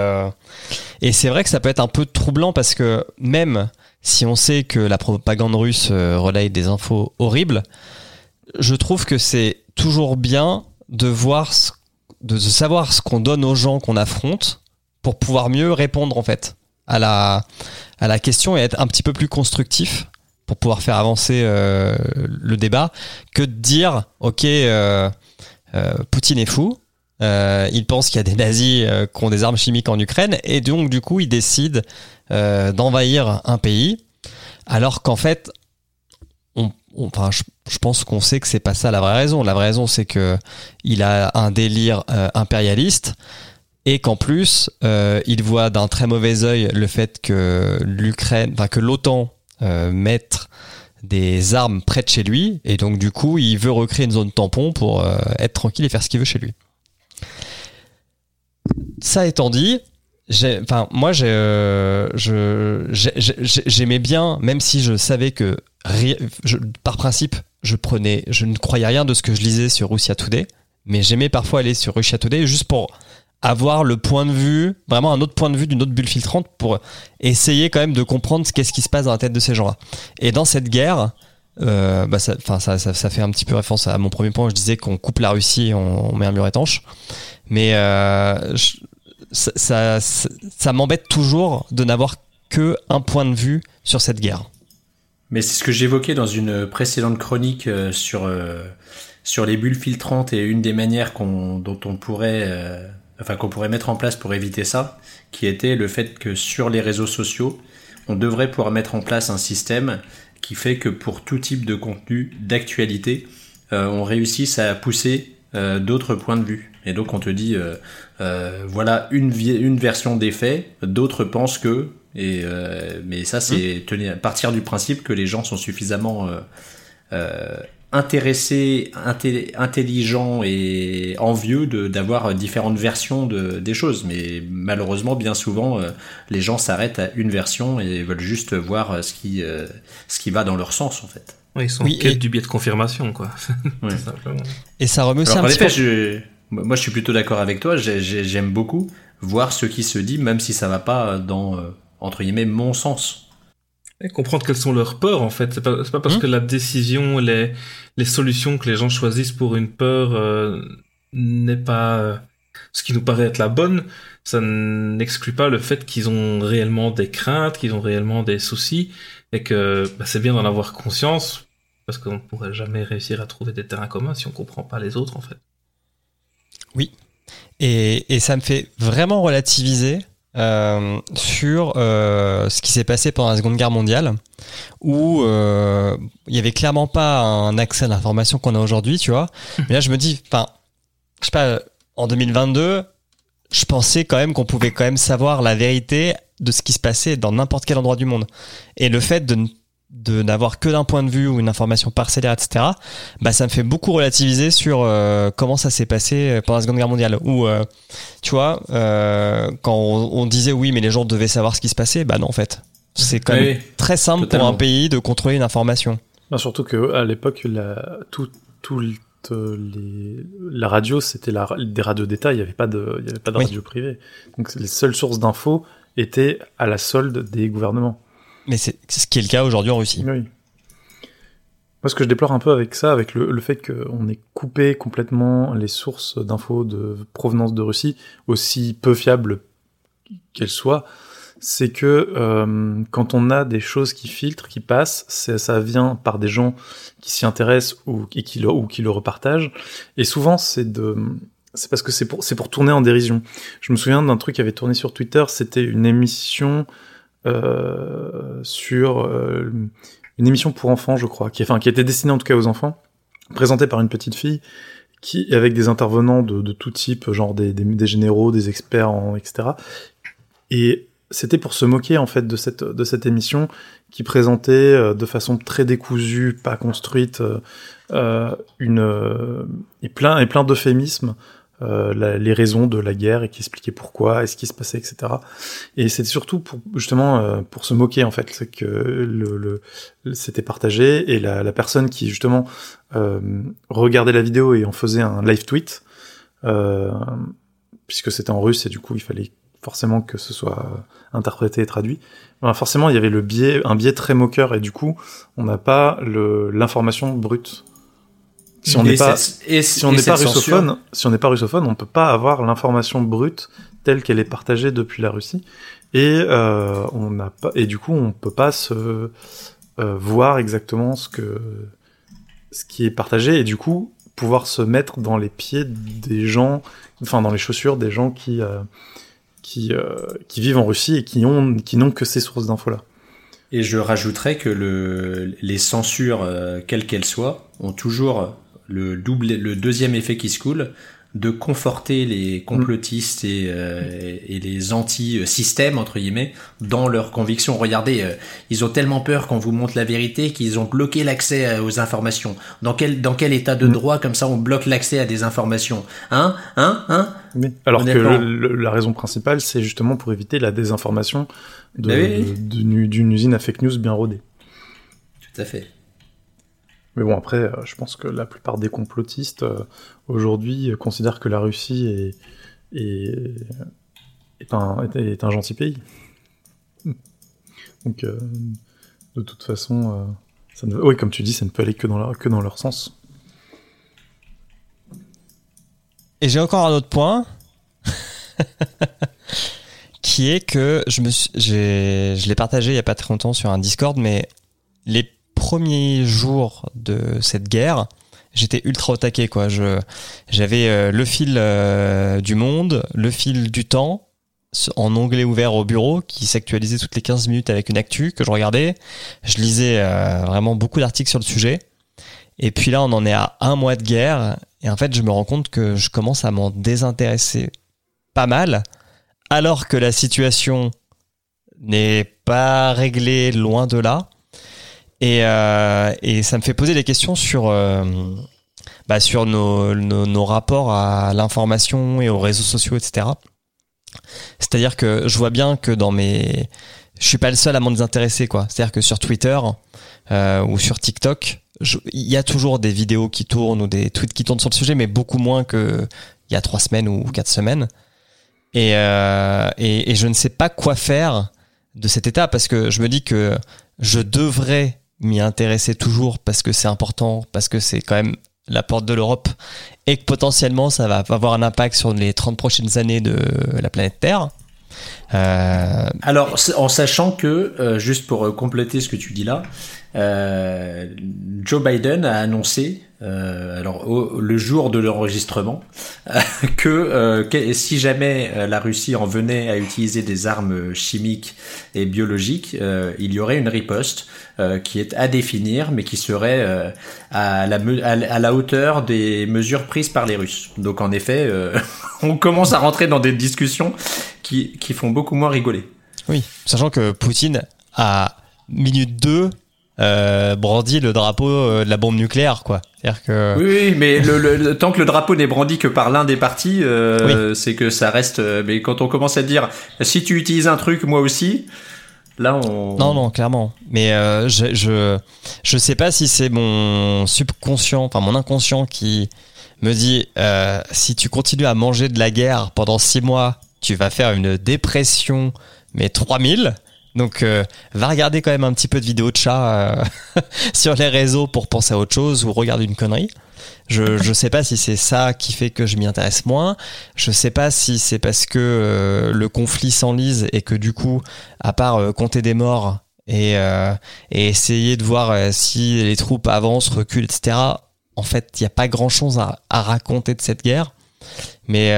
et c'est vrai que ça peut être un peu troublant parce que même si on sait que la propagande russe relaye des infos horribles, je trouve que c'est toujours bien de voir, de savoir ce qu'on donne aux gens qu'on affronte pour pouvoir mieux répondre en fait à la, à la question et être un petit peu plus constructif pour pouvoir faire avancer euh, le débat que de dire ok euh, euh, Poutine est fou il pense qu'il y a des nazis qui ont des armes chimiques en Ukraine et donc du coup il décide d'envahir un pays alors qu'en fait enfin, je, pense qu'on sait que c'est pas ça la vraie raison. La vraie raison, c'est que il a un délire impérialiste et qu'en plus, euh, il voit d'un très mauvais œil le fait que l'Ukraine, enfin que l'OTAN euh, mette des armes près de chez lui et donc du coup, il veut recréer une zone tampon pour être tranquille et faire ce qu'il veut chez lui. Ça étant dit, enfin moi j'aimais bien même si je savais que par principe, je prenais, je ne croyais rien de ce que je lisais sur Russia Today, mais j'aimais parfois aller sur Russia Today juste pour avoir le point de vue, vraiment un autre point de vue d'une autre bulle filtrante pour essayer quand même de comprendre ce qu'est-ce qui se passe dans la tête de ces gens-là. Et dans cette guerre, euh, bah ça, ça, ça, fait un petit peu référence à mon premier point où je disais qu'on coupe la Russie et on, met un mur étanche. Mais euh, ça, ça, m'embête toujours de n'avoir que un point de vue sur cette guerre. Mais c'est ce que j'évoquais dans une précédente chronique euh, sur sur les bulles filtrantes et une des manières qu'on dont on pourrait enfin qu'on pourrait mettre en place pour éviter ça, qui était le fait que sur les réseaux sociaux, on devrait pouvoir mettre en place un système qui fait que pour tout type de contenu d'actualité, on réussisse à pousser d'autres points de vue. Et donc on te dit, voilà une, une version des faits, d'autres pensent que, et euh, mais ça, c'est mmh. partir du principe que les gens sont suffisamment euh, euh, intéressés, intelligents et envieux d'avoir différentes versions de, des choses. Mais malheureusement, bien souvent, les gens s'arrêtent à une version et veulent juste voir ce qui, ce qui va dans leur sens, en fait. Ouais, ils sont oui, et... du biais de confirmation, quoi. et ça remet aussi un effet, je, moi, je suis plutôt d'accord avec toi. J'aime beaucoup voir ce qui se dit, même si ça va pas dans entre guillemets, mon sens. Et comprendre quelles sont leurs peurs, en fait. C'est pas, pas parce hmm. que la décision, les, les solutions que les gens choisissent pour une peur euh, n'est pas euh, ce qui nous paraît être la bonne, ça n'exclut pas le fait qu'ils ont réellement des craintes, qu'ils ont réellement des soucis, et que bah, c'est bien d'en avoir conscience, parce qu'on ne pourrait jamais réussir à trouver des terrains communs si on comprend pas les autres, en fait. Oui. Et, et ça me fait vraiment relativiser euh, sur euh, ce qui s'est passé pendant la Seconde Guerre mondiale, où euh, il y avait clairement pas un accès à l'information qu'on a aujourd'hui, tu vois. Mais là, je me dis, enfin, je sais pas, en 2022, je pensais quand même qu'on pouvait quand même savoir la vérité de ce qui se passait dans n'importe quel endroit du monde. Et le fait de ne de n'avoir que d'un point de vue ou une information parcellaire, etc., bah ça me fait beaucoup relativiser sur euh, comment ça s'est passé euh, pendant la Seconde Guerre mondiale. Où, euh, tu vois, quand on, disait oui, mais les gens devaient savoir ce qui se passait, bah non, en fait. C'est quand même très simple pour un pays de contrôler une information. Bah, surtout qu'à l'époque, la, tout, tout les, la radio, c'était la, des radios d'État, il n'y avait pas de, il y avait pas de radio privée. Donc les seules sources d'infos étaient à la solde des gouvernements. Mais c'est ce qui est le cas aujourd'hui en Russie. Oui. Moi, ce que je déplore un peu avec ça, avec le, le fait qu'on ait coupé complètement les sources d'infos de provenance de Russie, aussi peu fiables qu'elles soient, c'est que euh, quand on a des choses qui filtrent, qui passent, ça vient par des gens qui s'y intéressent ou, qui le, ou qui le repartagent. Et souvent, c'est de, c'est parce que c'est pour, c'est pour tourner en dérision. Je me souviens d'un truc qui avait tourné sur Twitter, c'était une émission sur euh, une émission pour enfants, je crois, qui, était destinée en tout cas aux enfants, présentée par une petite fille qui avec des intervenants de, tout type, genre des, généraux, des experts, etc. Et c'était pour se moquer en fait de cette émission qui présentait euh, de façon très décousue, pas construite, euh, euh une euh, et plein et plein d'euphémismes euh, les raisons de la guerre et qui expliquait pourquoi et ce qui se passait, etc. Et c'était surtout pour justement euh, pour se moquer en fait, c'est que le, le c'était partagé et la, la, personne qui justement euh, regardait la vidéo et en faisait un live tweet, euh, puisque c'était en russe et du coup il fallait forcément que ce soit interprété et traduit. Ben, forcément, il y avait le biais, un biais très moqueur et du coup, on n'a pas l'information brute si on n'est pas, si on n'est pas russophone, si on n'est pas russophone, on peut pas avoir l'information brute telle qu'elle est partagée depuis la Russie. Et euh, on n'a pas, et du coup, on peut pas se euh, voir exactement ce que ce qui est partagé et du coup pouvoir se mettre dans les pieds des gens, enfin dans les chaussures des gens qui euh, qui euh, qui vivent en Russie et qui ont qui n'ont que ces sources d'infos là. Et je rajouterais que le, les censures, euh, quelles qu'elles soient, ont toujours le double, le deuxième effet qui se coule, de conforter les complotistes et, euh, et les anti-systèmes entre guillemets dans leurs convictions. Regardez, euh, ils ont tellement peur qu'on vous montre la vérité qu'ils ont bloqué l'accès euh, aux informations. Dans quel dans quel état de mm. droit comme ça on bloque l'accès à des informations? Hein? Hein? Hein? Alors que la raison principale, c'est justement pour éviter la désinformation ben d'une usine à fake news bien rodée. Tout à fait. Mais bon, après, euh, je pense que la plupart des complotistes euh, aujourd'hui considèrent que la Russie est, est, un, est, un, gentil pays. Donc, euh, de toute façon, oui, comme tu dis, ça ne peut aller que dans, leur, que dans leur sens. Et j'ai encore un autre point, qui est que je me je l'ai partagé il y a pas très longtemps sur un Discord, mais les premiers jours de cette guerre, j'étais ultra au taquet. Je j'avais euh, le fil euh, du monde, le fil du temps en onglet ouvert au bureau qui s'actualisait toutes les 15 minutes avec une actu que je regardais. Je lisais euh, vraiment beaucoup d'articles sur le sujet. Et puis là, on en est à un mois de guerre et en fait, je me rends compte que je commence à m'en désintéresser pas mal alors que la situation n'est pas réglée loin de là et, euh, et ça me fait poser des questions sur, euh, bah, sur nos, nos, rapports à l'information et aux réseaux sociaux, etc. C'est-à-dire que je vois bien que dans mes... Je suis pas le seul à m'en désintéresser, quoi. C'est-à-dire que sur Twitter euh, ou sur TikTok, il y a toujours des vidéos qui tournent ou des tweets qui tournent sur le sujet, mais beaucoup moins que il y a trois semaines ou quatre semaines. Et, et, je ne sais pas quoi faire de cet état parce que je me dis que je devrais m'y intéresser toujours parce que c'est important, parce que c'est quand même la porte de l'Europe et que potentiellement ça va avoir un impact sur les 30 prochaines années de la planète Terre. Euh... Alors, en sachant que, euh, juste pour euh, compléter ce que tu dis là, euh, Joe Biden a annoncé, euh, alors le jour de l'enregistrement, que, que, si jamais la Russie en venait à utiliser des armes chimiques et biologiques, il y aurait une riposte qui est à définir, mais qui serait à la, à, hauteur des mesures prises par les Russes. Donc en effet, on commence à rentrer dans des discussions qui, qui font beaucoup moins rigoler. Oui, sachant que Poutine a minute 2 euh, brandi le drapeau euh, de la bombe nucléaire, quoi. C'est-à-dire que... Oui, mais le, le, tant que le drapeau n'est brandi que par l'un des partis, euh, c'est que ça reste. Euh, mais quand on commence à dire si tu utilises un truc, moi aussi. Là, on... Non, non, clairement. Mais euh, je, je, je sais pas si c'est mon subconscient, enfin mon inconscient qui me dit euh, si tu continues à manger de la guerre pendant six mois, tu vas faire une dépression, mais 3000. Donc, euh, va regarder quand même un petit peu de vidéos de chats euh, sur les réseaux pour penser à autre chose ou regarder une connerie. Je je sais pas si c'est ça qui fait que je m'y intéresse moins. Je sais pas si c'est parce que euh, le conflit s'enlise et que du coup, à part compter des morts et, essayer de voir si les troupes avancent, reculent, etc. En fait, il n'y a pas grand chose à raconter de cette guerre. Mais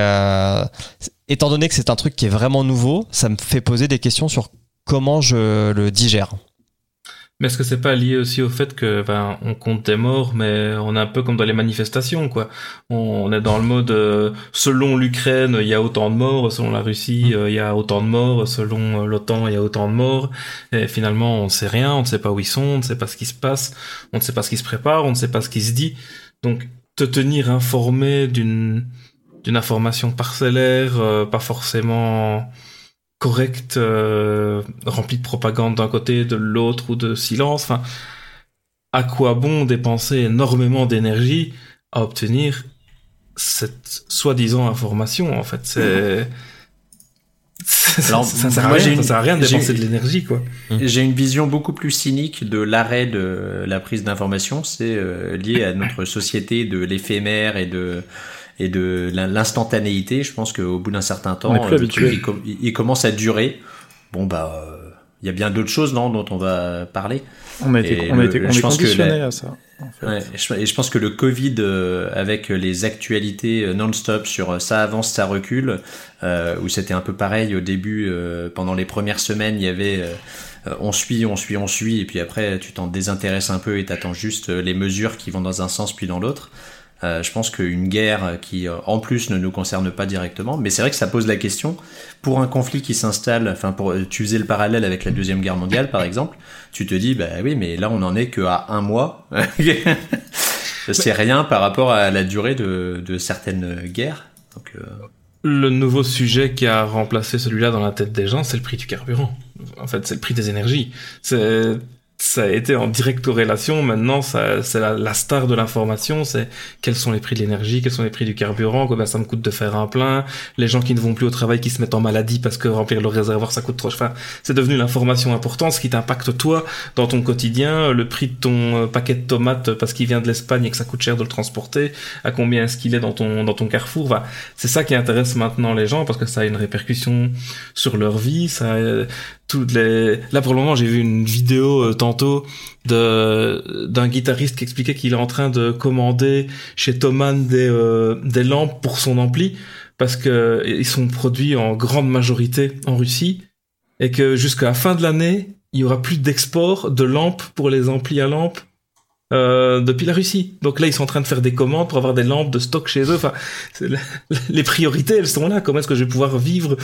étant donné que c'est un truc qui est vraiment nouveau, ça me fait poser des questions sur comment je le digère. Mais est-ce que c'est pas lié aussi au fait que ben, on compte des morts, mais on est un peu comme dans les manifestations, quoi. On, est dans le mode euh, selon l'Ukraine, il y a autant de morts, selon la Russie, euh, il y a autant de morts, selon euh, l'OTAN, il y a autant de morts. Et finalement, on ne sait rien, on ne sait pas où ils sont, on ne sait pas ce qui se passe, on ne sait pas ce qui se prépare, on ne sait pas ce qui se dit. Donc, te tenir informé d'une d'une information parcellaire, pas forcément correct, euh, rempli de propagande d'un côté, de l'autre ou de silence. Enfin, à quoi bon dépenser énormément d'énergie à obtenir cette soi-disant information En fait, c'est ça, ça, sert à rien, ça sert à rien de dépenser de l'énergie, quoi. J'ai une vision beaucoup plus cynique de l'arrêt de la prise d'information. C'est euh, lié à notre société de l'éphémère et de et de l'instantanéité. Je pense qu'au bout d'un certain temps, le truc, il, commence à durer. Bon bah, il y a bien d'autres choses non dont on va parler. On a été, on a été conditionné à ça. et je pense que le Covid, euh, avec les actualités euh, non-stop sur euh, ça avance, ça recule, euh, où c'était un peu pareil au début, pendant les premières semaines, il y avait on suit, on suit, on suit, et puis après tu t'en désintéresses un peu et t'attends juste les mesures qui vont dans un sens puis dans l'autre. Euh, je pense qu'une guerre qui, euh, en plus, ne nous concerne pas directement, mais c'est vrai que ça pose la question pour un conflit qui s'installe. Enfin, pour tu faisais le parallèle avec la deuxième guerre mondiale, par exemple. Tu te dis, bah oui, mais là, on en est qu'à un mois. c'est rien par rapport à la durée de, de certaines guerres. Donc, euh... Le nouveau sujet qui a remplacé celui-là dans la tête des gens, c'est le prix du carburant. En fait, c'est le prix des énergies. C'est ça a été en directe corrélation. Maintenant, c'est la, star de l'information. C'est quels sont les prix de l'énergie, quels sont les prix du carburant, combien ça me coûte de faire un plein. Les gens qui ne vont plus au travail, qui se mettent en maladie parce que remplir leur réservoir ça coûte trop. Enfin, c'est devenu l'information importante, ce qui t'impacte toi dans ton quotidien. Le prix de ton euh, paquet de tomates parce qu'il vient de l'Espagne et que ça coûte cher de le transporter. À combien est-ce qu'il est dans ton dans ton carrefour. Enfin, c'est ça qui intéresse maintenant les gens parce que ça a une répercussion sur leur vie. Ça, Là pour le moment, j'ai vu une vidéo euh, tantôt de d'un guitariste qui expliquait qu'il est en train de commander chez Thomann des euh, des lampes pour son ampli parce que ils sont produits en grande majorité en Russie et que jusqu'à la fin de l'année, il y aura plus d'export de lampes pour les amplis à lampes euh, depuis la Russie. Donc là, ils sont en train de faire des commandes pour avoir des lampes de stock chez eux. Enfin, les priorités, elles sont là. Comment est-ce que je vais pouvoir vivre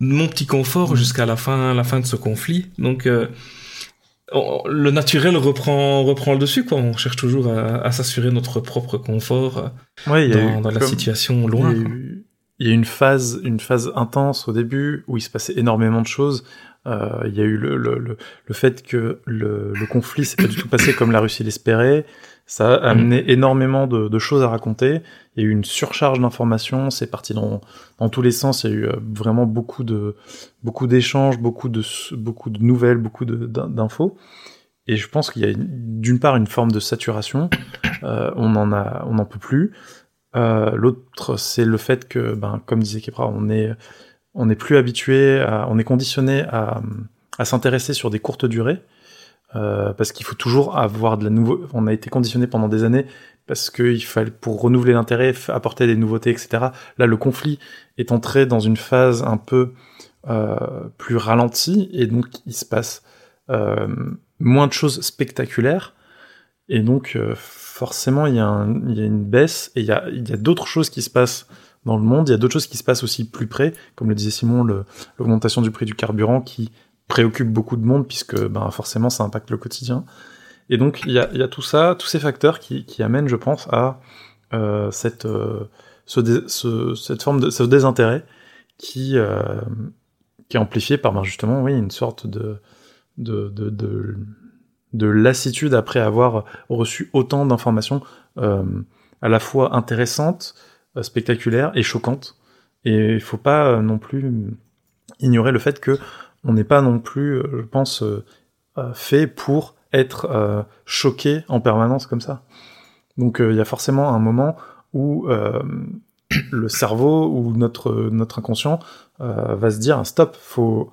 mon petit confort jusqu'à la fin, la fin de ce conflit? Donc, euh, le naturel reprend, reprend le dessus. Quoi. On cherche toujours à, s'assurer notre propre confort euh, dans, la situation loin. Il y, a eu une phase, une phase intense au début où il se passait énormément de choses. Euh, il y a eu le, le, le, le fait que le, le conflit s'est pas du tout passé comme la Russie l'espérait. Ça a amené énormément de, de, choses à raconter. Il y a eu une surcharge d'informations. C'est parti dans, dans tous les sens. Il y a eu euh, vraiment beaucoup de beaucoup d'échanges, beaucoup de beaucoup de nouvelles, beaucoup d'infos. Et je pense qu'il y a d'une part une forme de saturation. Euh, on en a, on n'en peut plus. Euh, L'autre, c'est le fait que, ben, comme disait Kepra, on est on n'est plus habitué, on est conditionné à, s'intéresser sur des courtes durées, euh, parce qu'il faut toujours avoir de la nouveau. On a été conditionné pendant des années parce qu'il fallait pour renouveler l'intérêt, apporter des nouveautés, etc. Là, le conflit est entré dans une phase un peu euh, plus ralentie et donc il se passe euh, moins de choses spectaculaires et donc forcément il y, a une baisse et il y a d'autres choses qui se passent dans le monde. Il y a d'autres choses qui se passent aussi plus près, comme le disait Simon, l'augmentation du prix du carburant qui préoccupe beaucoup de monde puisque ben, forcément ça impacte le quotidien. Et donc il y a, tout ça, tous ces facteurs qui, amènent, je pense, à euh, cette, euh, ce, ce, cette forme de ce désintérêt qui, euh, qui est amplifié par ben, justement oui, une sorte de, de, de, de, de lassitude après avoir reçu autant d'informations euh, à la fois intéressantes, spectaculaire et choquante. Et il faut pas euh, non plus ignorer le fait que on n'est pas non plus, euh, je pense, euh, euh, fait pour être euh, choqué en permanence comme ça. Donc euh, il y a forcément un moment où euh, le cerveau ou notre notre inconscient euh, va se dire stop, faut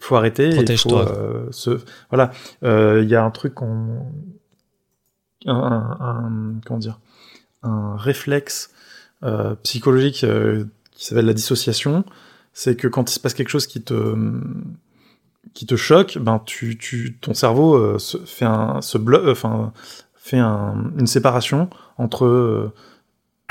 faut arrêter, il faut euh, se voilà. Euh, Il y a un truc qu'on un- comment dire un réflexe euh, psychologique euh, qui s'appelle la dissociation, c'est que quand il se passe quelque chose qui te qui te choque, ben tu, tu ton cerveau euh, se fait un se euh, enfin fait un- une séparation entre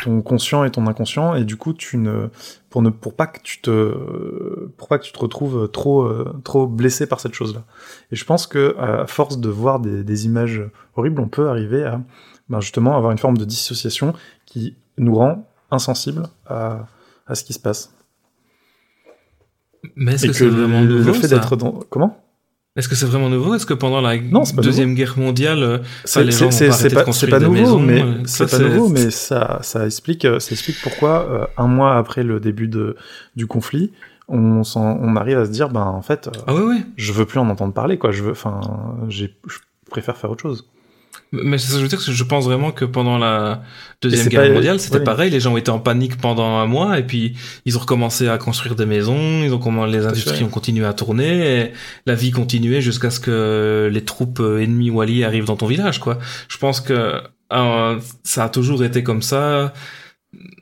ton conscient et ton inconscient et du coup tu ne pour ne pour pas que tu te pour pas que tu te retrouves trop trop blessé par cette chose là. Et je pense que à force de voir des, des images horribles, on peut arriver à ben, justement avoir une forme de dissociation qui nous rend insensibles à, à ce qui se passe. Mais est-ce que, que c'est vraiment le, nouveau le fait ça d'être dans comment? Est-ce que c'est vraiment nouveau? Est-ce que pendant la Non, pas deuxième guerre mondiale, euh, C'est les gens c'est- pas c'est pas, c'est construire pas des nouveau, maisons, mais euh, c'est ça, pas c'est- nouveau, mais ça, ça explique, euh, ça explique pourquoi euh, un mois après le début de, du conflit, on, s'en- on arrive à se dire, ben en fait, euh, Ah ouais, ouais. je veux plus en entendre parler, quoi. Je veux, enfin, j'ai, je préfère faire autre chose. Mais je veux dire, que je pense vraiment que pendant la deuxième guerre pas- mondiale, c'était oui. pareil. Les gens étaient en panique pendant un mois, et puis ils ont recommencé à construire des maisons. Ils ont comment les industries ont continué à tourner, et la vie continuait jusqu'à ce que les troupes euh, ennemies ou alliées arrivent dans ton village, quoi. Je pense que euh, ça a toujours été comme ça.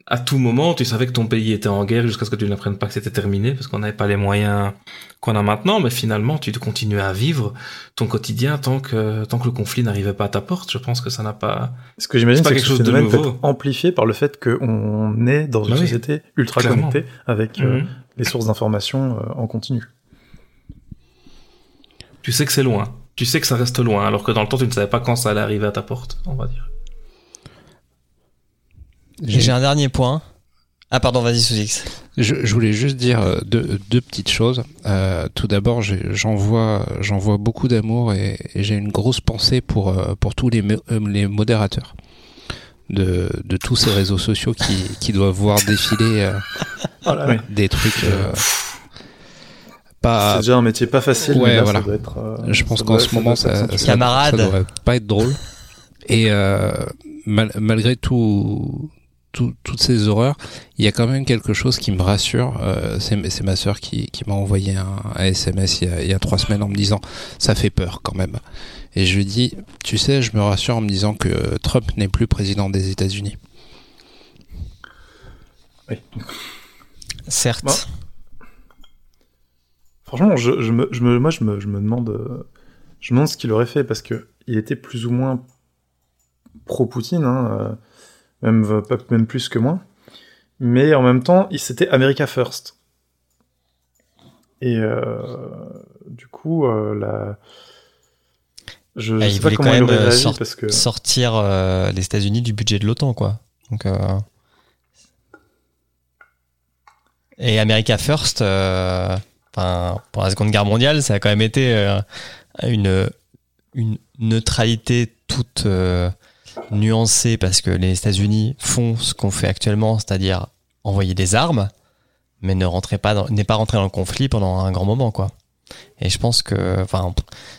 À tout moment, tu savais que ton pays était en guerre jusqu'à ce que tu n'apprennes pas que c'était terminé, parce qu'on n'avait pas les moyens qu'on a maintenant. Mais finalement, tu continuais à vivre ton quotidien tant que tant que le conflit n'arrivait pas à ta porte. Je pense que ça n'a pas Ce que j'imagine, C'est que quelque chose de nouveau. amplifié par le fait qu'on est dans une Bah oui. société ultra Clairement. connectée avec euh, Mhm. les sources d'informations euh, en continu. Tu sais que c'est loin. Tu sais que ça reste loin, alors que dans le temps, tu ne savais pas quand ça allait arriver à ta porte, on va dire. J'ai un dernier point. Ah pardon, vas-y Sous-X. Je, je voulais juste dire euh, deux, deux petites choses. Euh, tout d'abord, j'ai- j'en vois, j'en vois beaucoup d'amour et, et j'ai une grosse pensée pour, euh, pour tous les, mo- les modérateurs de, de tous ces réseaux sociaux qui, qui doivent voir défiler euh, Oui. des trucs. euh, c'est pas, déjà un métier pas facile, ouais, mais là, voilà. ça doit être. euh, je pense qu'en ce ça moment, ça, ça, ça devrait pas être drôle. Et euh, mal- malgré tout, tout- toutes ces horreurs, il y a quand même quelque chose qui me rassure. Euh, c'est ma sœur qui, qui m'a envoyé un, un SMS il y, a, il y a trois semaines en me disant ça fait peur quand même. Et je lui dis, tu sais, je me rassure en me disant que Trump n'est plus président des États-Unis. Certes. Bon. Franchement, je, je me, je me, moi, je me, je me demande, euh, je me demande ce qu'il aurait fait parce que il était plus ou moins pro-Poutine, hein, euh, même, euh, même plus que moi. Mais en même temps, c'était America First. Et euh, du coup, euh, la... je, je Ah, il sais pas voulait comment quand il même, aurait réagi sort- parce que Sortir euh, les États-Unis du budget de l'OTAN, quoi. Donc. Et America First, enfin, pour la Seconde Guerre mondiale, ça a quand même été une, une neutralité toute nuancée parce que les États-Unis font ce qu'on fait actuellement, c'est-à-dire envoyer des armes, mais ne pas n'est pas rentré dans le conflit pendant un grand moment, quoi. Et je pense que, enfin,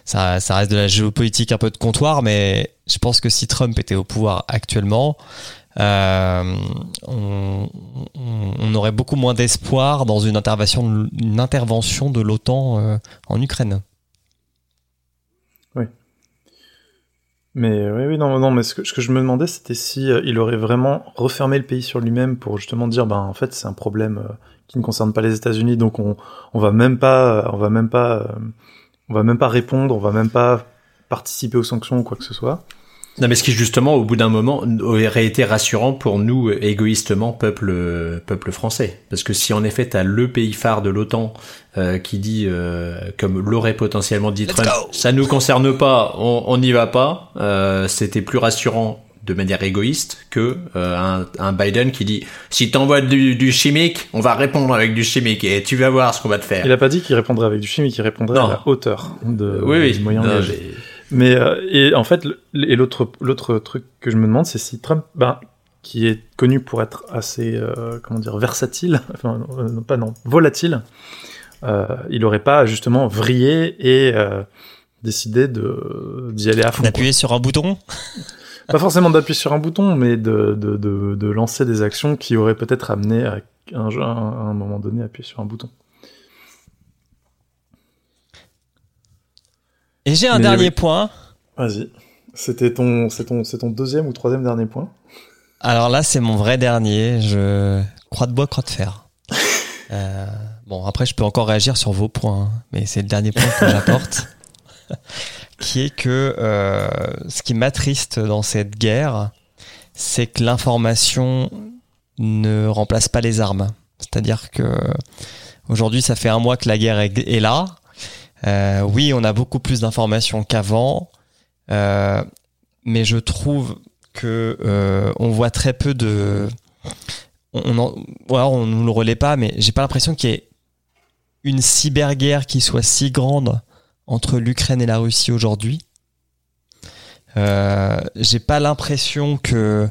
ça, ça reste de la géopolitique un peu de comptoir, mais je pense que si Trump était au pouvoir actuellement, euh, on aurait beaucoup moins d'espoir dans une intervention, une intervention de l'OTAN euh, en Ukraine. Mais euh, oui, oui, non, non, mais ce que, je me demandais, c'était si euh, il aurait vraiment refermé le pays sur lui-même pour justement dire, ben en fait, c'est un problème euh, qui ne concerne pas les États-Unis, donc on, on va même pas, on va même pas, on va même pas répondre, on va même pas participer aux sanctions ou quoi que ce soit. Non, mais ce qui justement, au bout d'un moment, aurait été rassurant pour nous, égoïstement, peuple, peuple français. Parce que si en effet t'as le pays phare de l'OTAN euh, qui dit, euh, comme l'aurait potentiellement dit Let's Trump, go ça nous concerne pas, on on n'y va pas, euh, c'était plus rassurant de manière égoïste que euh, un, un Biden qui dit si t'envoies du, du chimique, on va répondre avec du chimique et tu vas voir ce qu'on va te faire. Il a pas dit qu'il répondrait avec du chimique, il répondrait Non. à la hauteur de, oui, moyens Non. Mais- euh, et en fait, et l'autre l'autre truc que je me demande, c'est si Trump, ben, qui est connu pour être assez, euh, comment dire, versatile, enfin, euh, non, pas non, volatile, euh, il n'aurait pas justement vrillé et euh, décidé de d'y aller à fond. D'appuyer sur un bouton? Pas forcément d'appuyer sur un bouton, mais de, de, de, de lancer des actions qui auraient peut-être amené à un, à un moment donné à appuyer sur un bouton. Et j'ai un Mais dernier oui. point. Vas-y. C'était ton, c'est ton, c'est ton deuxième ou troisième dernier point? Alors là, c'est mon vrai dernier. Je croix de bois, croix de fer. Euh, bon, après, je peux encore réagir sur vos points, hein, mais c'est le dernier point que j'apporte, qui est que euh, ce qui m'attriste dans cette guerre, c'est que l'information ne remplace pas les armes. C'est-à-dire que aujourd'hui, ça fait un mois que la guerre est, est là. Euh, oui, on a beaucoup plus d'informations qu'avant, euh, mais je trouve que euh, on voit très peu de on en, alors on nous le relaie pas mais j'ai pas l'impression qu'il y ait une cyberguerre qui soit si grande entre l'Ukraine et la Russie aujourd'hui. Euh, j'ai pas l'impression que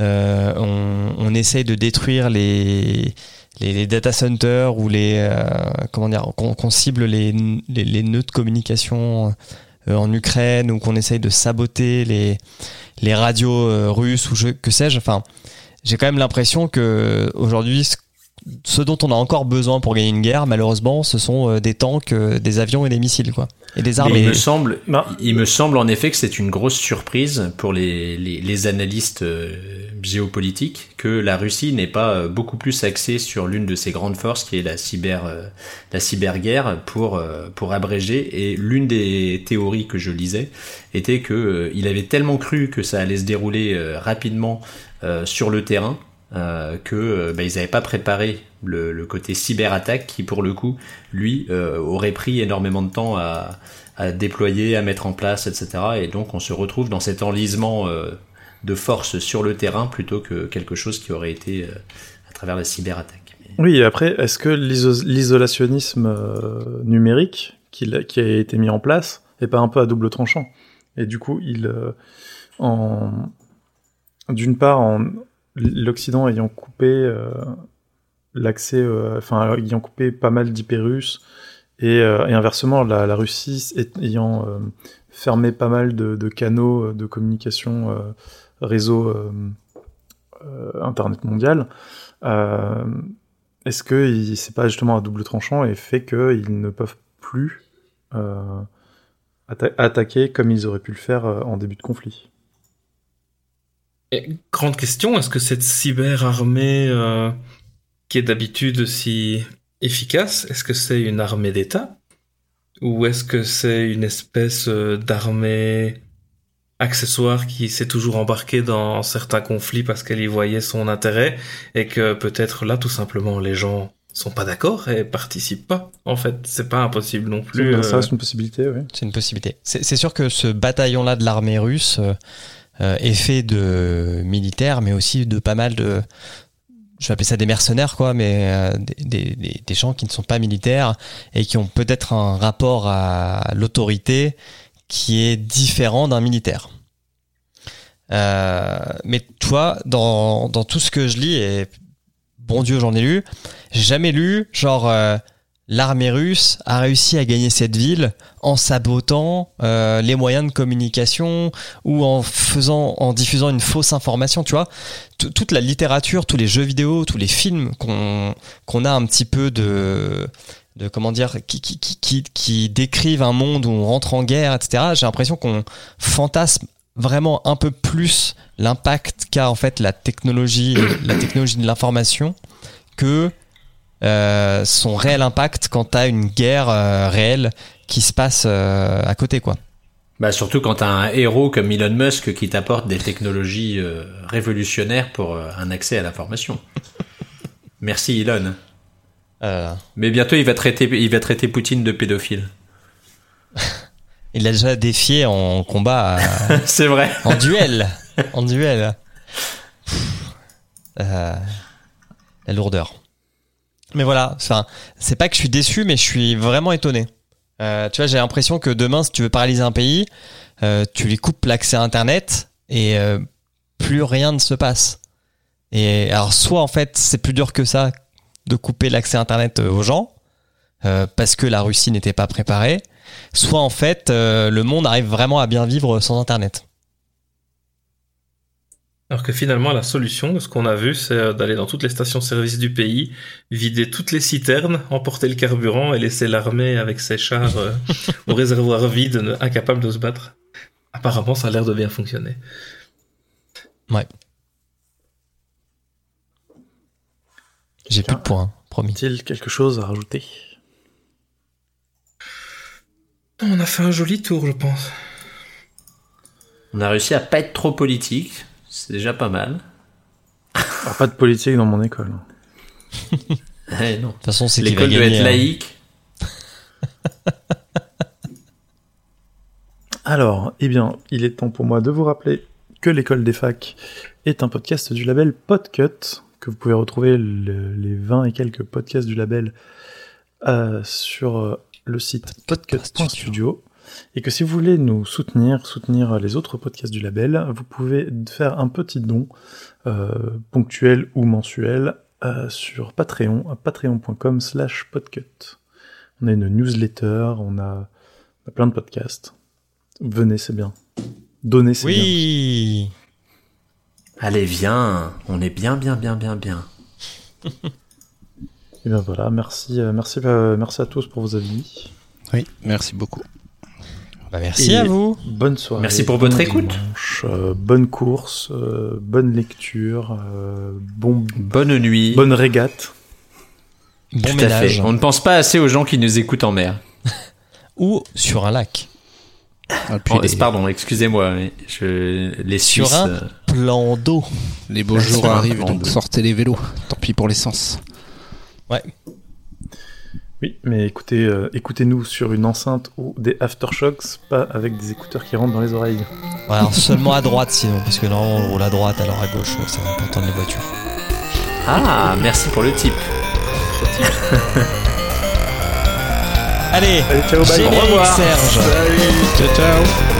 euh, on, on essaye de détruire les les, les data centers ou les euh, comment dire qu'on cible les, les, les nœuds de communication euh, en Ukraine ou qu'on essaye de saboter les les radios euh, russes ou je, que sais-je. Enfin, j'ai quand même l'impression que aujourd'hui, ce, ce dont on a encore besoin pour gagner une guerre, malheureusement, ce sont euh, des tanks, euh, des avions et des missiles, quoi, et des armes. Mais il et- me semble, Non. il me semble en effet que c'est une grosse surprise pour les, les, les analystes géopolitiques que la Russie n'est pas euh, beaucoup plus axée sur l'une de ses grandes forces qui est la cyber euh, la cyberguerre pour euh, pour abréger et l'une des théories que je lisais était que il avait tellement cru que ça allait se dérouler rapidement sur le terrain que bah, ils n'avaient pas préparé le, côté cyberattaque qui pour le coup lui aurait pris énormément de temps à, déployer, à mettre en place, etc. Et donc on se retrouve dans cet enlisement de force sur le terrain plutôt que quelque chose qui aurait été euh, à travers la cyberattaque. Oui, et après, est-ce que l'iso- l'isolationnisme euh, numérique qui, a été mis en place est pas un peu à double tranchant? Et du coup, il, euh, en, d'une part, en, l'Occident ayant coupé l'accès, enfin, ayant coupé pas mal russes, et, et inversement, la, Russie ayant fermé pas mal de, canaux de communication réseau euh, euh, Internet mondial, euh, est-ce que c'est pas justement un double tranchant et fait qu'ils ne peuvent plus atta- attaquer comme ils auraient pu le faire en début de conflit? Et grande question, est-ce que cette cyberarmée qui est d'habitude si efficace, est-ce que c'est une armée d'État? Ou est-ce que c'est une espèce d'armée accessoire qui s'est toujours embarquée dans certains conflits parce qu'elle y voyait son intérêt et que peut-être là tout simplement les gens sont pas d'accord et participent pas. En fait, c'est pas impossible non plus. Ça euh, une possibilité, oui. C'est une possibilité. C'est c'est sûr que ce bataillon-là de l'armée russe euh, euh, est fait de militaires, mais aussi de pas mal de, je vais appeler ça des mercenaires, quoi, mais euh, des, des- des- des gens qui ne sont pas militaires et qui ont peut-être un rapport à l'autorité qui est différent d'un militaire. Euh, mais toi, dans, dans tout ce que je lis, et bon Dieu, j'en ai lu, j'ai jamais lu genre euh, l'armée russe a réussi à gagner cette ville en sabotant euh, les moyens de communication ou en faisant en diffusant une fausse information tu vois. Toute la littérature tous les jeux vidéo tous les films qu'on a un petit peu de de comment dire qui, qui, qui, qui décrivent un monde où on rentre en guerre etc j'ai l'impression qu'on fantasme vraiment un peu plus l'impact qu'a en fait la technologie la technologie de l'information que euh, son réel impact quand t'as une guerre euh, réelle qui se passe euh, à côté quoi. Bah surtout quand t'as un héros comme Elon Musk qui t'apporte des technologies révolutionnaires pour un accès à l'information. Merci Elon. Mais bientôt il va traiter il va traiter Poutine de pédophile. il l'a déjà défié en combat, à- C'est vrai. en duel, en duel. Euh, la lourdeur. Mais voilà, c'est pas que je suis déçu, mais je suis vraiment étonné. Euh, tu vois, j'ai l'impression que demain, si tu veux paralyser un pays, euh, tu lui coupes l'accès à Internet et euh, plus rien ne se passe. Et alors, soit en fait, c'est plus dur que ça de couper l'accès à Internet euh, aux gens, euh, parce que la Russie n'était pas préparée, soit en fait euh, le monde arrive vraiment à bien vivre sans Internet. Alors que finalement, la solution, ce qu'on a vu, c'est euh, d'aller dans toutes les stations-service du pays, vider toutes les citernes, emporter le carburant et laisser l'armée avec ses chars euh, au réservoir vide, ne- incapables de se battre. Apparemment, ça a l'air de bien fonctionner. J'ai plus de points, promis. Est-il quelque chose à rajouter? On a fait un joli tour, je pense. On a réussi à pas être trop politique, c'est déjà pas mal. Alors, Pas de politique dans mon école. Eh non. De toute façon, c'est L'école doit gagner. être hein. laïque. Alors, eh bien, il est temps pour moi de vous rappeler que l'école des facs est un podcast du label Podcut, que vous pouvez retrouver le- les 20 et quelques podcasts du label euh, sur euh, le site podcut.studio. Et que si vous voulez nous soutenir, soutenir les autres podcasts du label, vous pouvez faire un petit don euh, ponctuel ou mensuel euh, sur Patreon, patreon.com slash podcut. On a une newsletter, on a, on a plein de podcasts. Venez, c'est bien. Donnez, c'est bien. Oui. Allez, viens, on est bien, bien, bien, bien, bien. Et bien voilà, merci, euh, merci, euh, merci à tous pour vos avis. Oui, merci beaucoup. Bah, merci Et à vous. Bonne soirée. Merci pour votre bon écoute. dimanche, euh, bonne course, euh, bonne lecture, euh, bon, Bonne nuit. bonne régate. Bon Tout à ménage. fait. On ne pense pas assez aux gens qui nous écoutent en mer. Ou sur un lac. Ah, Oh, Pardon, excusez-moi. mais Je... Les Sur Suisses. un Plan d'eau. les beaux Ah, jours arrivent, donc sortez les vélos. Tant pis pour l'essence. Ouais. Oui, mais écoutez, euh, écoutez-nous sur une enceinte ou des aftershocks, pas avec des écouteurs qui rentrent dans les oreilles. Ouais, alors seulement à droite sinon, parce que normalement on roule à droite alors à gauche, ça va pas entendre les voitures. Ah, merci pour le type. Allez, Allez, ciao, bye. Au revoir. Serge. Ciao, ciao